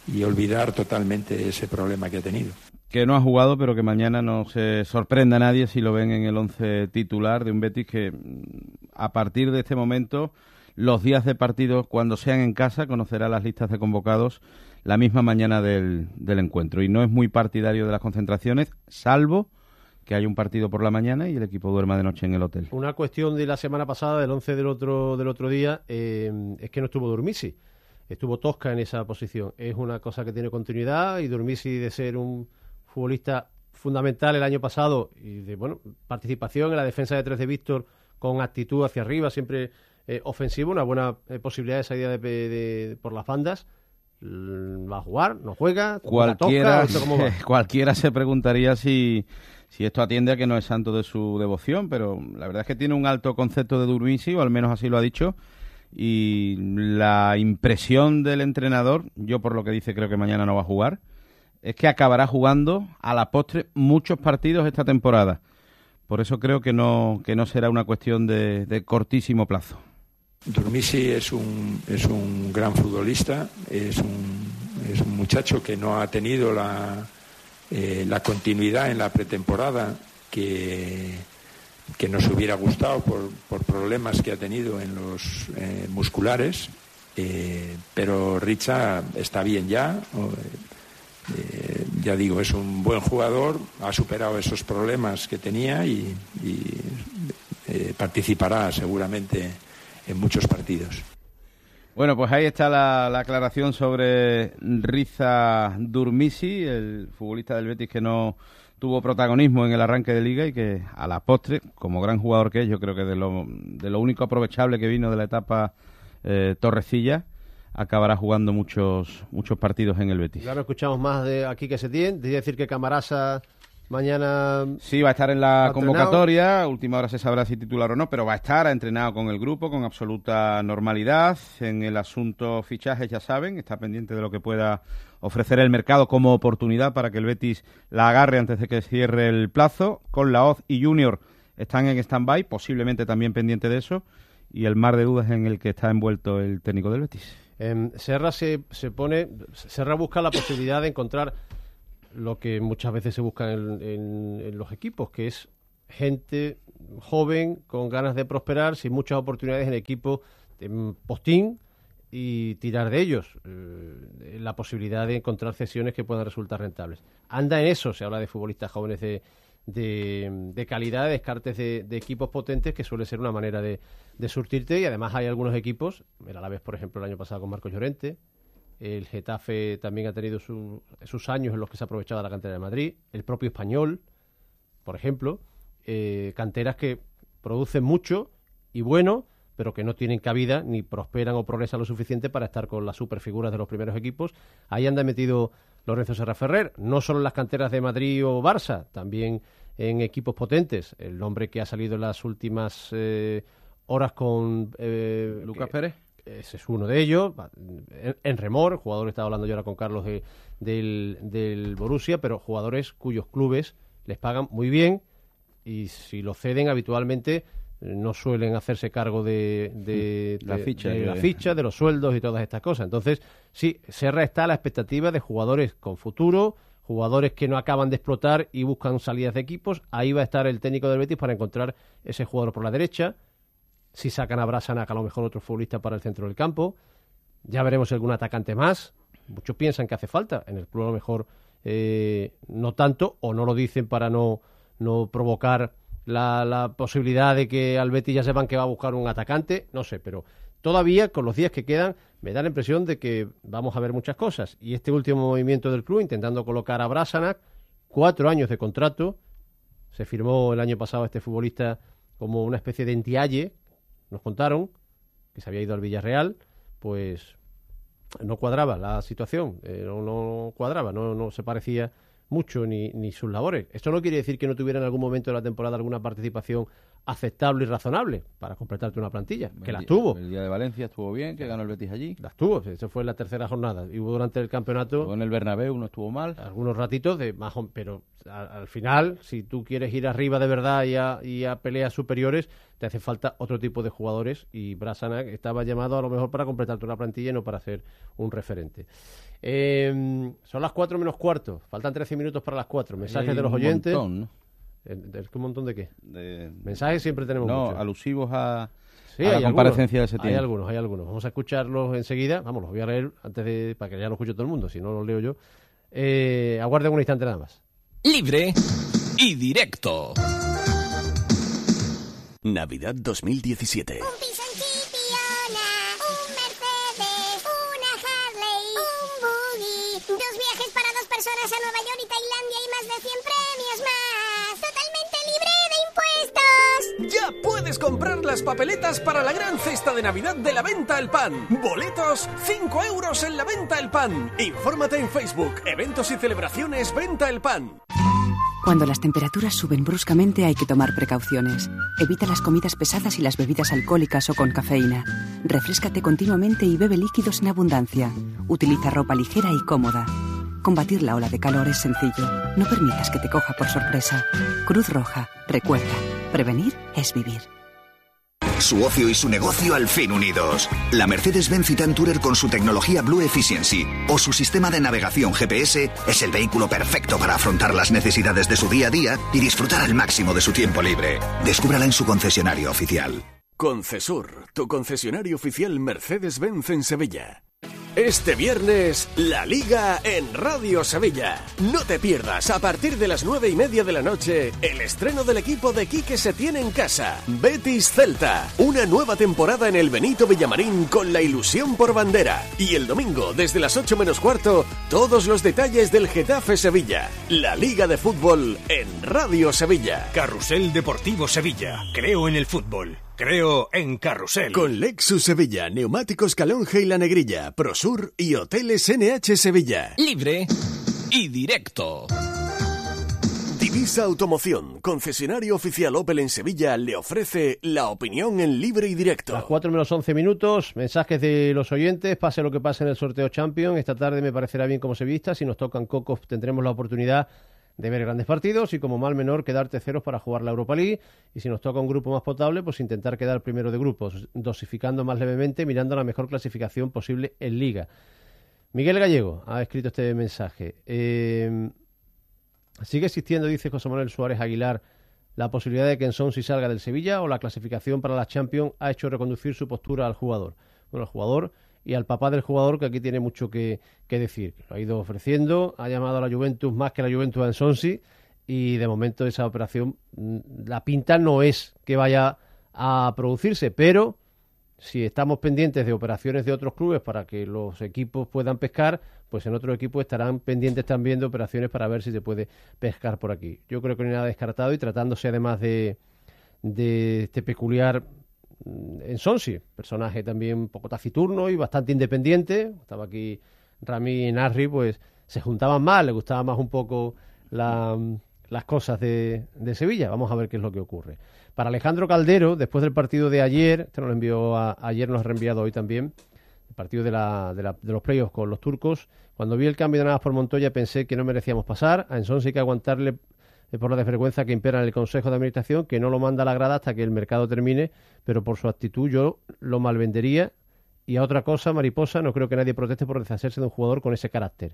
y olvidar totalmente ese problema que ha tenido. Que no ha jugado, pero que mañana no se sorprenda a nadie si lo ven en el once titular de un Betis que mm, a partir de este momento, los días de partido, cuando sean en casa, conocerá las listas de convocados la misma mañana del, del encuentro. Y no es muy partidario de las concentraciones, salvo que haya un partido por la mañana y el equipo duerma de noche en el hotel. Una cuestión de la semana pasada, del 11 del otro, del otro día, eh, es que no estuvo Durmisi. Estuvo Tosca en esa posición. Es una cosa que tiene continuidad y Durmisi de ser un futbolista fundamental el año pasado y de bueno participación en la defensa de tres de Víctor con actitud hacia arriba, siempre eh, ofensivo, una buena eh, posibilidad de salida de, de- por las bandas. L- Va a jugar, no juega, Cualquiera, ¿esto cómo va? *laughs* cualquiera se preguntaría si, si esto atiende a que no es santo de su devoción, pero la verdad es que tiene un alto concepto de Durmisi, o al menos así lo ha dicho, y la impresión del entrenador, yo por lo que dice creo que mañana no va a jugar, es que acabará jugando a la postre muchos partidos esta temporada. Por eso creo que no, que no será una cuestión de, cortísimo plazo. Durmisi es un, es un gran futbolista, es un, es un muchacho que no ha tenido la, eh, la continuidad en la pretemporada que, que nos hubiera gustado por, por problemas que ha tenido en los eh, musculares, eh, pero Richa está bien ya. eh, ya digo, es un buen jugador, ha superado esos problemas que tenía y, y, eh, participará seguramente en muchos partidos. Bueno, pues ahí está la, la aclaración sobre Riza Durmisi, el futbolista del Betis que no tuvo protagonismo en el arranque de liga y que a la postre, como gran jugador que es, yo creo que de lo, de lo único aprovechable que vino de la etapa eh, Torrecilla, acabará jugando muchos muchos partidos en el Betis. No escuchamos más de aquí que se tiene. Decía decir que Camarasa mañana. Sí, va a estar en la convocatoria. Última hora se sabrá si titular o no, pero va a estar, ha entrenado con el grupo con absoluta normalidad. En el asunto fichajes, ya saben, está pendiente de lo que pueda ofrecer el mercado como oportunidad para que el Betis la agarre antes de que cierre el plazo. Con la Oz y Junior están en stand-by, posiblemente también pendiente de eso. Y el mar de dudas en el que está envuelto el técnico del Betis. Serra se, se pone. Serra busca la posibilidad de encontrar lo que muchas veces se busca en, en- en los equipos, que es gente joven con ganas de prosperar, sin muchas oportunidades en equipo mm, postín y tirar de ellos. Eh, la posibilidad de encontrar cesiones que puedan resultar rentables. Anda en eso, se habla de futbolistas jóvenes de, de, de calidad, de descartes de, equipos potentes, que suele ser una manera de, de surtirte. Y además hay algunos equipos, el Alavés, por ejemplo, el año pasado con Marcos Llorente, el Getafe también ha tenido su- sus años en los que se ha aprovechado la cantera de Madrid, el propio Español, por ejemplo, eh, canteras que producen mucho y bueno, pero que no tienen cabida ni prosperan o progresan lo suficiente para estar con las superfiguras de los primeros equipos. Ahí anda metido Lorenzo Serra Ferrer, no solo en las canteras de Madrid o Barça, también en equipos potentes. El nombre que ha salido en las últimas eh, horas con... eh, Lucas Pérez. Ese es uno de ellos. En, en remor, el jugador estaba hablando yo ahora con Carlos de- del, del Borussia, pero jugadores cuyos clubes les pagan muy bien y si lo ceden habitualmente eh, no suelen hacerse cargo de, de- La de- ficha, de la ficha, de los sueldos y todas estas cosas. Entonces, sí, Serra está a la expectativa de jugadores con futuro, jugadores que no acaban de explotar y buscan salidas de equipos. Ahí va a estar el técnico del Betis para encontrar ese jugador por la derecha. Si sacan a Brasanac, a lo mejor otro futbolista para el centro del campo. Ya veremos algún atacante más. Muchos piensan que hace falta. En el club a lo mejor eh, no tanto, o no lo dicen para no, no provocar la, posibilidad de que al ya sepan que va a buscar un atacante. No sé, pero todavía con los días que quedan me da la impresión de que vamos a ver muchas cosas. Y este último movimiento del club, intentando colocar a Brasanac, cuatro años de contrato. Se firmó el año pasado este futbolista como una especie de entialle, nos contaron, que se había ido al Villarreal, pues no cuadraba la situación, eh, no, no cuadraba, no, no se parecía mucho ni, ni sus labores. Esto no quiere decir que no tuviera en algún momento de la temporada alguna participación aceptable y razonable para completarte una plantilla, que las tuvo. El día de Valencia estuvo bien, que ganó el Betis allí. Las tuvo, eso fue en la tercera jornada. Y hubo durante el campeonato. en el Bernabéu no estuvo mal. Algunos ratitos de más pero al, al final, si tú quieres ir arriba de verdad y a, y a peleas superiores, te hace falta otro tipo de jugadores. Y Brasanac estaba llamado a lo mejor para completarte una plantilla y no para ser un referente. Eh, son las 4 menos cuarto. Faltan 13 minutos para las 4. Mensajes de los oyentes. montón, ¿no? ¿El- del- ¿Un montón de qué? De- Mensajes siempre tenemos No, muchos. alusivos a, Sí, a la comparecencia algunos, de septiembre. Hay algunos, hay algunos. Vamos a escucharlos enseguida. Vamos, los voy a leer antes de para que ya lo escuche todo el mundo, si no los leo yo. Eh, aguarden un instante nada más. Libre y directo. Navidad 2017. Una Harley, un buggy, dos viajes para dos personas a Nueva York y Tailandia y más de 100 premios más. Comprar las papeletas para la gran cesta de Navidad de la Venta El Pan. Boletos, 5 euros en la Venta El Pan. Infórmate en Facebook, eventos y celebraciones Venta El Pan. Cuando las temperaturas suben bruscamente hay que tomar precauciones. Evita las comidas pesadas y las bebidas alcohólicas o con cafeína. Refrescate continuamente y bebe líquidos en abundancia. Utiliza ropa ligera y cómoda. Combatir la ola de calor es sencillo. No permitas que te coja por sorpresa. Cruz Roja. Recuerda, prevenir es vivir. Su ocio y su negocio al fin unidos. La Mercedes-Benz Citan Tourer con su tecnología Blue Efficiency o su sistema de navegación GPS es el vehículo perfecto para afrontar las necesidades de su día a día y disfrutar al máximo de su tiempo libre. Descúbrala en su concesionario oficial. Concesur, tu concesionario oficial Mercedes-Benz en Sevilla. Este viernes, la Liga en Radio Sevilla. No te pierdas, a partir de las nueve y media de la noche, el estreno del equipo de Quique se tiene en casa. Betis Celta. Una nueva temporada en el Benito Villamarín con la ilusión por bandera. Y el domingo, desde las ocho menos cuarto, todos los detalles del Getafe Sevilla. La Liga de Fútbol en Radio Sevilla. Carrusel Deportivo Sevilla. Creo en el fútbol. Creo en Carrusel. Con Lexus Sevilla, Neumáticos Calonge y La Negrilla, Prosur y Hoteles NH Sevilla. Libre y directo. Divisa Automoción, concesionario oficial Opel en Sevilla, le ofrece la opinión en libre y directo. Las 4 menos 11 minutos, mensajes de los oyentes, pase lo que pase en el sorteo Champion. Esta tarde me parecerá bien como sevillista. Si nos tocan cocos, tendremos la oportunidad de ver grandes partidos y como mal menor quedar terceros para jugar la Europa League. Y si nos toca un grupo más potable pues intentar quedar primero de grupos dosificando más levemente mirando la mejor clasificación posible en liga. Miguel Gallego ha escrito este mensaje. Eh, sigue existiendo dice José Manuel Suárez Aguilar la posibilidad de que Ensonsi salga del Sevilla o la clasificación para la Champions ha hecho reconducir su postura al jugador bueno el jugador y al papá del jugador, que aquí tiene mucho que, decir. Lo ha ido ofreciendo, ha llamado a la Juventus más que a la Juventus en Sonsi, y de momento esa operación, mm, la pinta no es que vaya a producirse, pero si estamos pendientes de operaciones de otros clubes para que los equipos puedan pescar, pues en otros equipos estarán pendientes también de operaciones para ver si se puede pescar por aquí. Yo creo que no hay nada descartado y tratándose además de, de este peculiar en Sonsi, personaje también un poco taciturno y bastante independiente. Estaba aquí Rami y Narri, pues se juntaban más, le gustaba más un poco las cosas de, Sevilla. Vamos a ver qué es lo que ocurre. Para Alejandro Caldero, después del partido de ayer, este nos lo envió ayer, nos ha reenviado hoy también, el partido de, de, de los playoffs con los turcos, cuando vi el cambio de nada por Montoya pensé que no merecíamos pasar. A Ensonsi hay que aguantarle por la de frecuencia que impera en el Consejo de Administración, que no lo manda a la grada hasta que el mercado termine, pero por su actitud yo lo malvendería. Y a otra cosa, mariposa, no creo que nadie proteste por deshacerse de un jugador con ese carácter.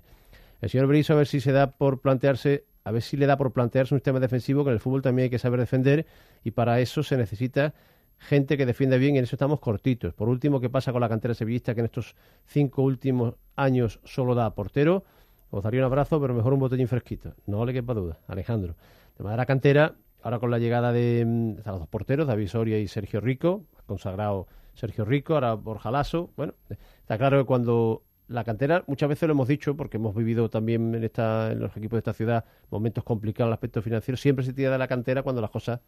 El señor Berizzo a ver si se da por plantearse, a ver si le da por plantearse un sistema defensivo, que en el fútbol también hay que saber defender, y para eso se necesita gente que defienda bien y en eso estamos cortitos. Por último, ¿qué pasa con la cantera sevillista que en estos cinco últimos años solo da portero? Os daría un abrazo, pero mejor un botellín fresquito. No le quepa duda, Alejandro. De manera cantera, ahora con la llegada de mm, los dos porteros, David Soria y Sergio Rico, consagrado Sergio Rico, ahora Borja Lasso. Bueno, está claro que cuando la cantera, muchas veces lo hemos dicho, porque hemos vivido también en, esta, en los equipos de esta ciudad momentos complicados en el aspecto financiero, siempre se tira de la cantera cuando las cosas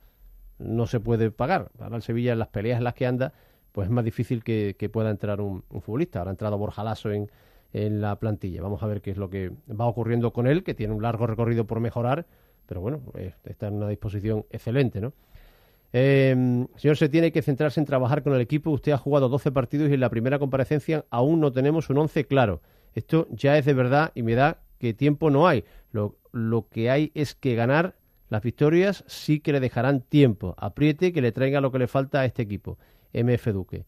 no se puede pagar. Ahora el Sevilla, en las peleas en las que anda, pues es más difícil que, pueda entrar un, un futbolista. Ahora ha entrado Borja Lasso en, en la plantilla. Vamos a ver qué es lo que va ocurriendo con él, que tiene un largo recorrido por mejorar, pero bueno, eh, está en una disposición excelente, ¿no? Eh, señor, se tiene que centrarse en trabajar con el equipo. Usted ha jugado 12 partidos y en la primera comparecencia aún no tenemos un 11 claro. Esto ya es de verdad y me da que tiempo no hay. Lo, lo que hay es que ganar las victorias sí que le dejarán tiempo. Apriete que le traiga lo que le falta a este equipo. MF Duque.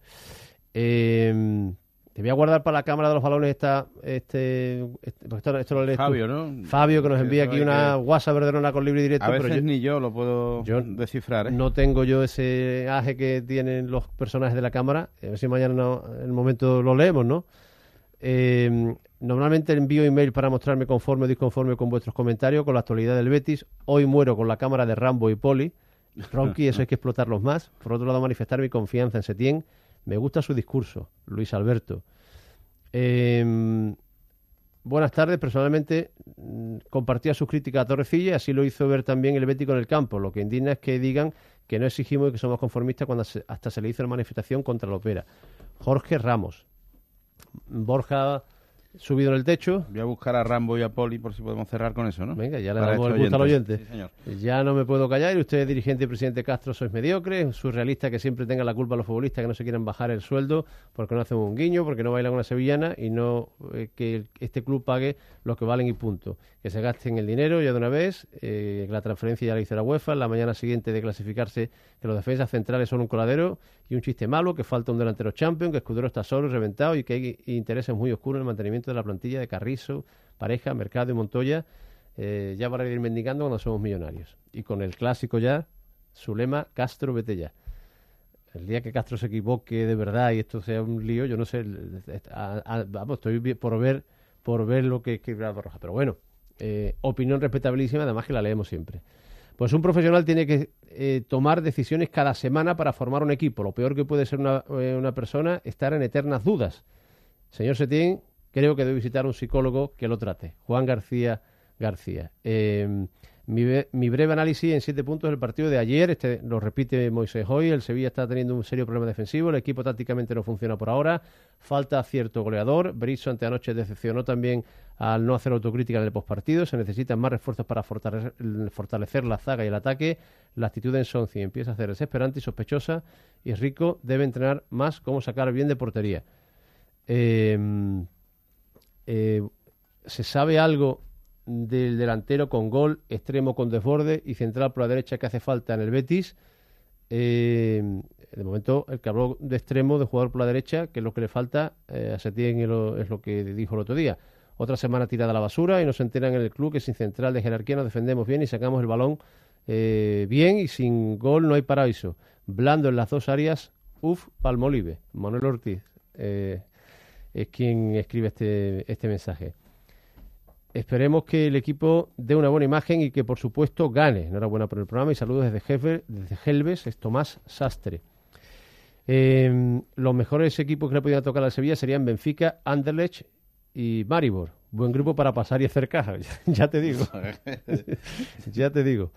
Eh, te voy a guardar para la cámara de los balones esta, este, este esto, lo lees Fabio, ¿no? Fabio, que nos envía aquí una WhatsApp verderona con libre directo. A veces ni yo lo puedo descifrar. ¿eh? No tengo yo ese aje que tienen los personajes de la cámara. A ver si mañana en el momento lo leemos, ¿no? Eh, normalmente envío email para mostrarme conforme o disconforme con vuestros comentarios, con la actualidad del Betis. Hoy muero con la cámara de Rambo y Poli. Ronky, eso hay que *laughs* explotarlos más. Por otro lado, manifestar mi confianza en Setién me gusta su discurso, Luis Alberto. Em, buenas tardes. Personalmente mm, compartía sus críticas a Torrecilla y así lo hizo ver también el Bético en el campo. Lo que indigna es que digan que no exigimos y que somos conformistas cuando hasta se le hizo la manifestación contra la ópera. Jorge Ramos. Borja subido en el techo. Voy a buscar a Rambo y a Poli por si podemos cerrar con eso, ¿no? Venga, ya le damos el gusto al oyente. Ya no me puedo callar. Y usted, dirigente y presidente Castro, sois mediocre, surrealista que siempre tenga la culpa a los futbolistas que no se quieren bajar el sueldo porque no hacen un guiño, porque no bailan una sevillana y no eh, que este club pague lo que valen y punto. Que se gasten el dinero ya de una vez, eh, la transferencia ya la hizo la UEFA, la mañana siguiente de clasificarse que los defensas centrales son un coladero y un chiste malo, que falta un delantero champion, que Escudero está solo y reventado y que hay intereses muy oscuros en el mantenimiento de la plantilla de Carrizo, Pareja, Mercado y Montoya, eh, ya para ir mendicando cuando somos millonarios. Y con el clásico ya, su lema, Castro, vete ya. El día que Castro se equivoque de verdad y esto sea un lío, yo no sé, vamos, estoy por ver, por ver lo que escribe Roja. Pero bueno, eh, opinión respetabilísima, además que la leemos siempre. Pues un profesional tiene que eh, tomar decisiones cada semana para formar un equipo. Lo peor que puede ser una, eh, una persona estar en eternas dudas. Señor Setién, creo que debe visitar un psicólogo que lo trate. Juan García García. Eh, Mi, breve análisis en siete puntos del partido de ayer, este lo repite Moisés hoy, el Sevilla está teniendo un serio problema defensivo, el equipo tácticamente no funciona por ahora, falta cierto goleador, Brizo ante anoche decepcionó también al no hacer autocrítica en el postpartido, se necesitan más refuerzos para fortalecer, la zaga y el ataque, la actitud en Sonci empieza a ser desesperante y sospechosa. Y Rico debe entrenar más cómo sacar bien de portería. Eh, eh, ¿Se sabe algo del delantero con gol, extremo con desborde y central por la derecha que hace falta en el Betis? Eh, de momento, el que habló de extremo, de jugador por la derecha, que es lo que le falta eh, a Setién es lo que dijo el otro día. Otra semana tirada a la basura y nos enteran en el club que sin central de jerarquía nos defendemos bien y sacamos el balón eh, bien y sin gol no hay paraíso. Blando en las dos áreas, uf, Palmolive. Manuel Ortiz eh, es quien escribe este, este mensaje. Esperemos que el equipo dé una buena imagen y que, por supuesto, gane. Enhorabuena por el programa y saludos desde, desde Helves, es Tomás Sastre. Eh, los mejores equipos que le podían tocar al Sevilla serían Benfica, Anderlecht y Maribor. Buen grupo para pasar y hacer caja, *laughs* ya te digo. *laughs* ya te digo.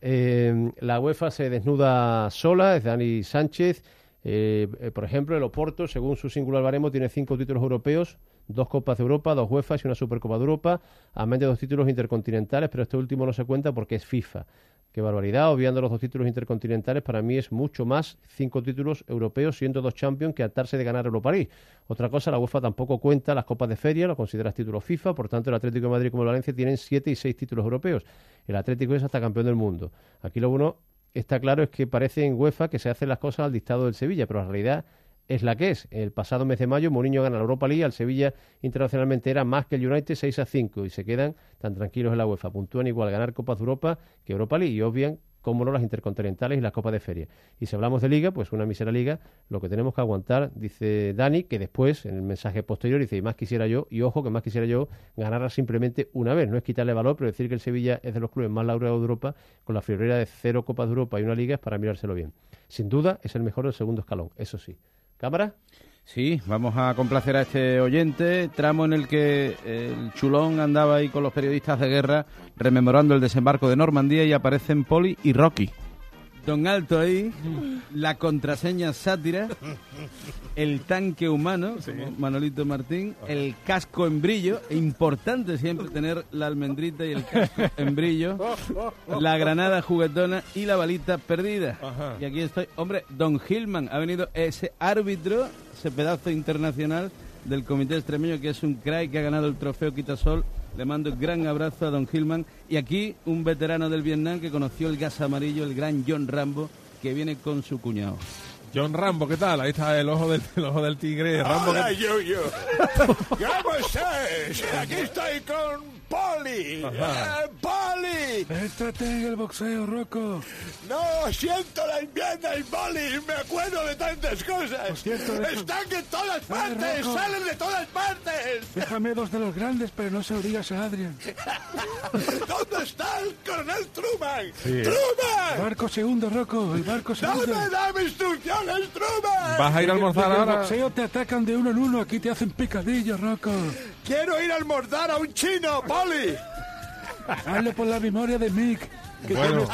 Eh, la UEFA se desnuda sola, es Dani Sánchez. Eh, eh, por ejemplo, el Oporto, según su singular baremo, tiene cinco títulos europeos, dos Copas de Europa, dos UEFA y una Supercopa de Europa, además de dos títulos intercontinentales, pero este último no se cuenta porque es FIFA. Qué barbaridad, obviando los dos títulos intercontinentales, para mí es mucho más cinco títulos europeos siendo dos Champions que hartarse de ganar Europa League. Otra cosa, la UEFA tampoco cuenta las copas de feria, lo consideras títulos FIFA, por tanto el Atlético de Madrid como el Valencia tienen siete y seis títulos europeos. El Atlético es hasta campeón del mundo. Aquí lo bueno está claro es que parece en UEFA que se hacen las cosas al dictado del Sevilla, pero la realidad es la que es. El pasado mes de mayo Mourinho gana la Europa League, al Sevilla internacionalmente era más que el United 6 a 5 y se quedan tan tranquilos en la UEFA. Puntúan igual ganar Copas de Europa que Europa League y obvian como no las intercontinentales y las copas de feria. Y si hablamos de liga, pues una mísera liga, lo que tenemos que aguantar, dice Dani, que después, en el mensaje posterior, dice, y más quisiera yo, y ojo que más quisiera yo ganarla simplemente una vez. No es quitarle valor, pero decir que el Sevilla es de los clubes más laureados de Europa, con la friolera de cero copas de Europa y una liga, es para mirárselo bien. Sin duda, es el mejor del segundo escalón, eso sí. ¿Cámara? Sí, vamos a complacer a este oyente, tramo en el que el chulón andaba ahí con los periodistas de guerra rememorando el desembarco de Normandía y aparecen Poli y Rocky. Don Alto ahí, la contraseña sátira, el tanque humano, como Manolito Martín, el casco en brillo, e importante siempre tener la almendrita y el casco en brillo, la granada juguetona y la balita perdida. Ajá. Y aquí estoy, hombre, Don Hillman, ha venido ese árbitro, ese pedazo internacional del Comité Extremeño, que es un crack que ha ganado el trofeo Quitasol. Le mando un gran abrazo a Don Hillman. Y aquí un veterano del Vietnam que conoció el gas amarillo, el gran John Rambo, que viene con su cuñado. John Rambo, ¿qué tal? Ahí está el ojo del, el ojo del tigre. Rambo, Hola, ¿qué- yo, yo. *laughs* ¿Cómo estáis? Aquí estoy con Poli. Ajá. Eh, ¡Poli! En el boxeo, Rocco. No, siento la enviada y Poli. Me acuerdo de tantas cosas. cierto, deja- Están en todas partes. Rocco. Salen de todas partes. Déjame dos de los grandes, pero no se lo digas a Adrian. *laughs* ¿Dónde está el coronel Truman? Sí. ¡Truman! Barco segundo, Rocco. El barco ¡No me da instrucciones, Truman! ¿Vas a ir a almorzar el ahora? boxeo te atacan de uno en uno. Aquí te hacen picadillo, Rocco. Quiero ir a almorzar a un chino, Poli. Hazlo por la memoria de Mick. Que Bueno,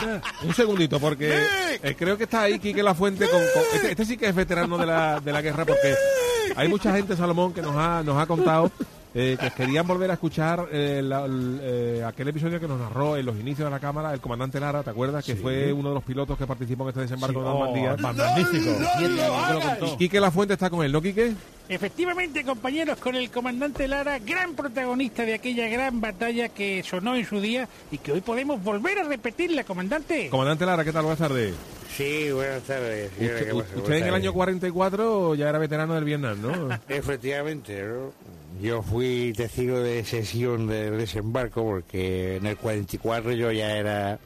un segundito, porque eh, creo que está ahí Quique La Fuente. Con, con- este, este sí que es veterano de la, de la guerra, porque hay mucha gente, Salomón, que nos ha, nos ha contado eh, que querían volver a escuchar eh, la- el, eh, aquel episodio que nos narró en los inicios de la cámara el comandante Lara, ¿te acuerdas? Que Sí. fue uno de los pilotos que participó en este desembarco Sí, de Normandía. oh, magnífico. Y- No Quique La Fuente está con él, ¿no, Quique? Efectivamente, compañeros, con el comandante Lara, gran protagonista de aquella gran batalla que sonó en su día y que hoy podemos volver a repetirla, comandante. Comandante Lara, ¿qué tal? Buenas tardes. Sí, buenas tardes. señora, Usted, usted en el año tardes. 44 ya era veterano del Vietnam, ¿no? Efectivamente, ¿no? Yo fui testigo de sesión del desembarco porque en el 44 yo ya era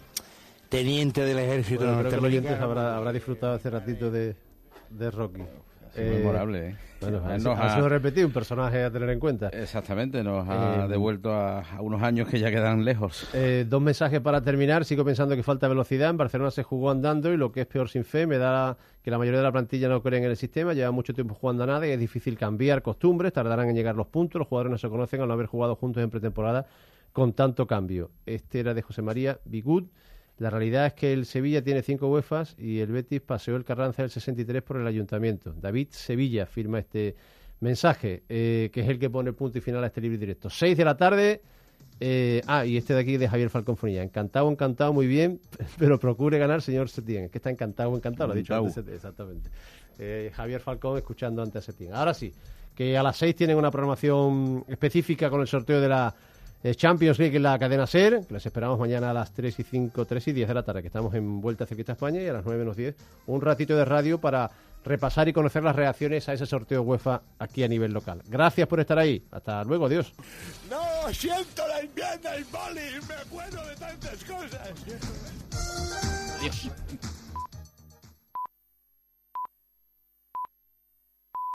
teniente del ejército Bueno, creo que el norteamericano. habrá, habrá disfrado hace ratito de, de Rocky. Sido memorable, ¿eh? Bueno, ha, Nos sido- ha ha- sido repetido, un personaje a tener en cuenta. Exactamente, nos ha Eh, devuelto a, a unos años que ya quedan lejos. Eh, dos mensajes para terminar. Sigo pensando que falta velocidad. En Barcelona se jugó andando y lo que es peor sin fe. Me da que la mayoría de la plantilla no cree en el sistema. Lleva mucho tiempo jugando a nada y es difícil cambiar costumbres. Tardarán en llegar los puntos. Los jugadores no se conocen al no haber jugado juntos en pretemporada. con tanto cambio. Este era de José María Bigut. La realidad es que el Sevilla tiene cinco UEFAs y el Betis paseó el Carranza del 63 por el ayuntamiento. David Sevilla firma este mensaje, eh, que es el que pone punto y final a este libro directo. Seis de la tarde. eh, ah, y este de aquí de Javier Falcón Fonilla. Encantado, encantado, muy bien, *laughs* pero procure ganar, señor Setién. Es que está encantado, encantado, lo ha dicho antes exactamente. Eh, Javier Falcón escuchando antes a Setién. Ahora sí, que a las seis tienen una programación específica con el sorteo de la Champions League en la cadena SER, que les esperamos mañana a las 3 y 5, 3 y 10 de la tarde, que estamos en Vuelta a Circuito España, y a las 9 menos 10, un ratito de radio para repasar y conocer las reacciones a ese sorteo UEFA aquí a nivel local. Gracias por estar ahí. Hasta luego, adiós. No, siento la enmienda y boli, me acuerdo de tantas cosas. Adiós.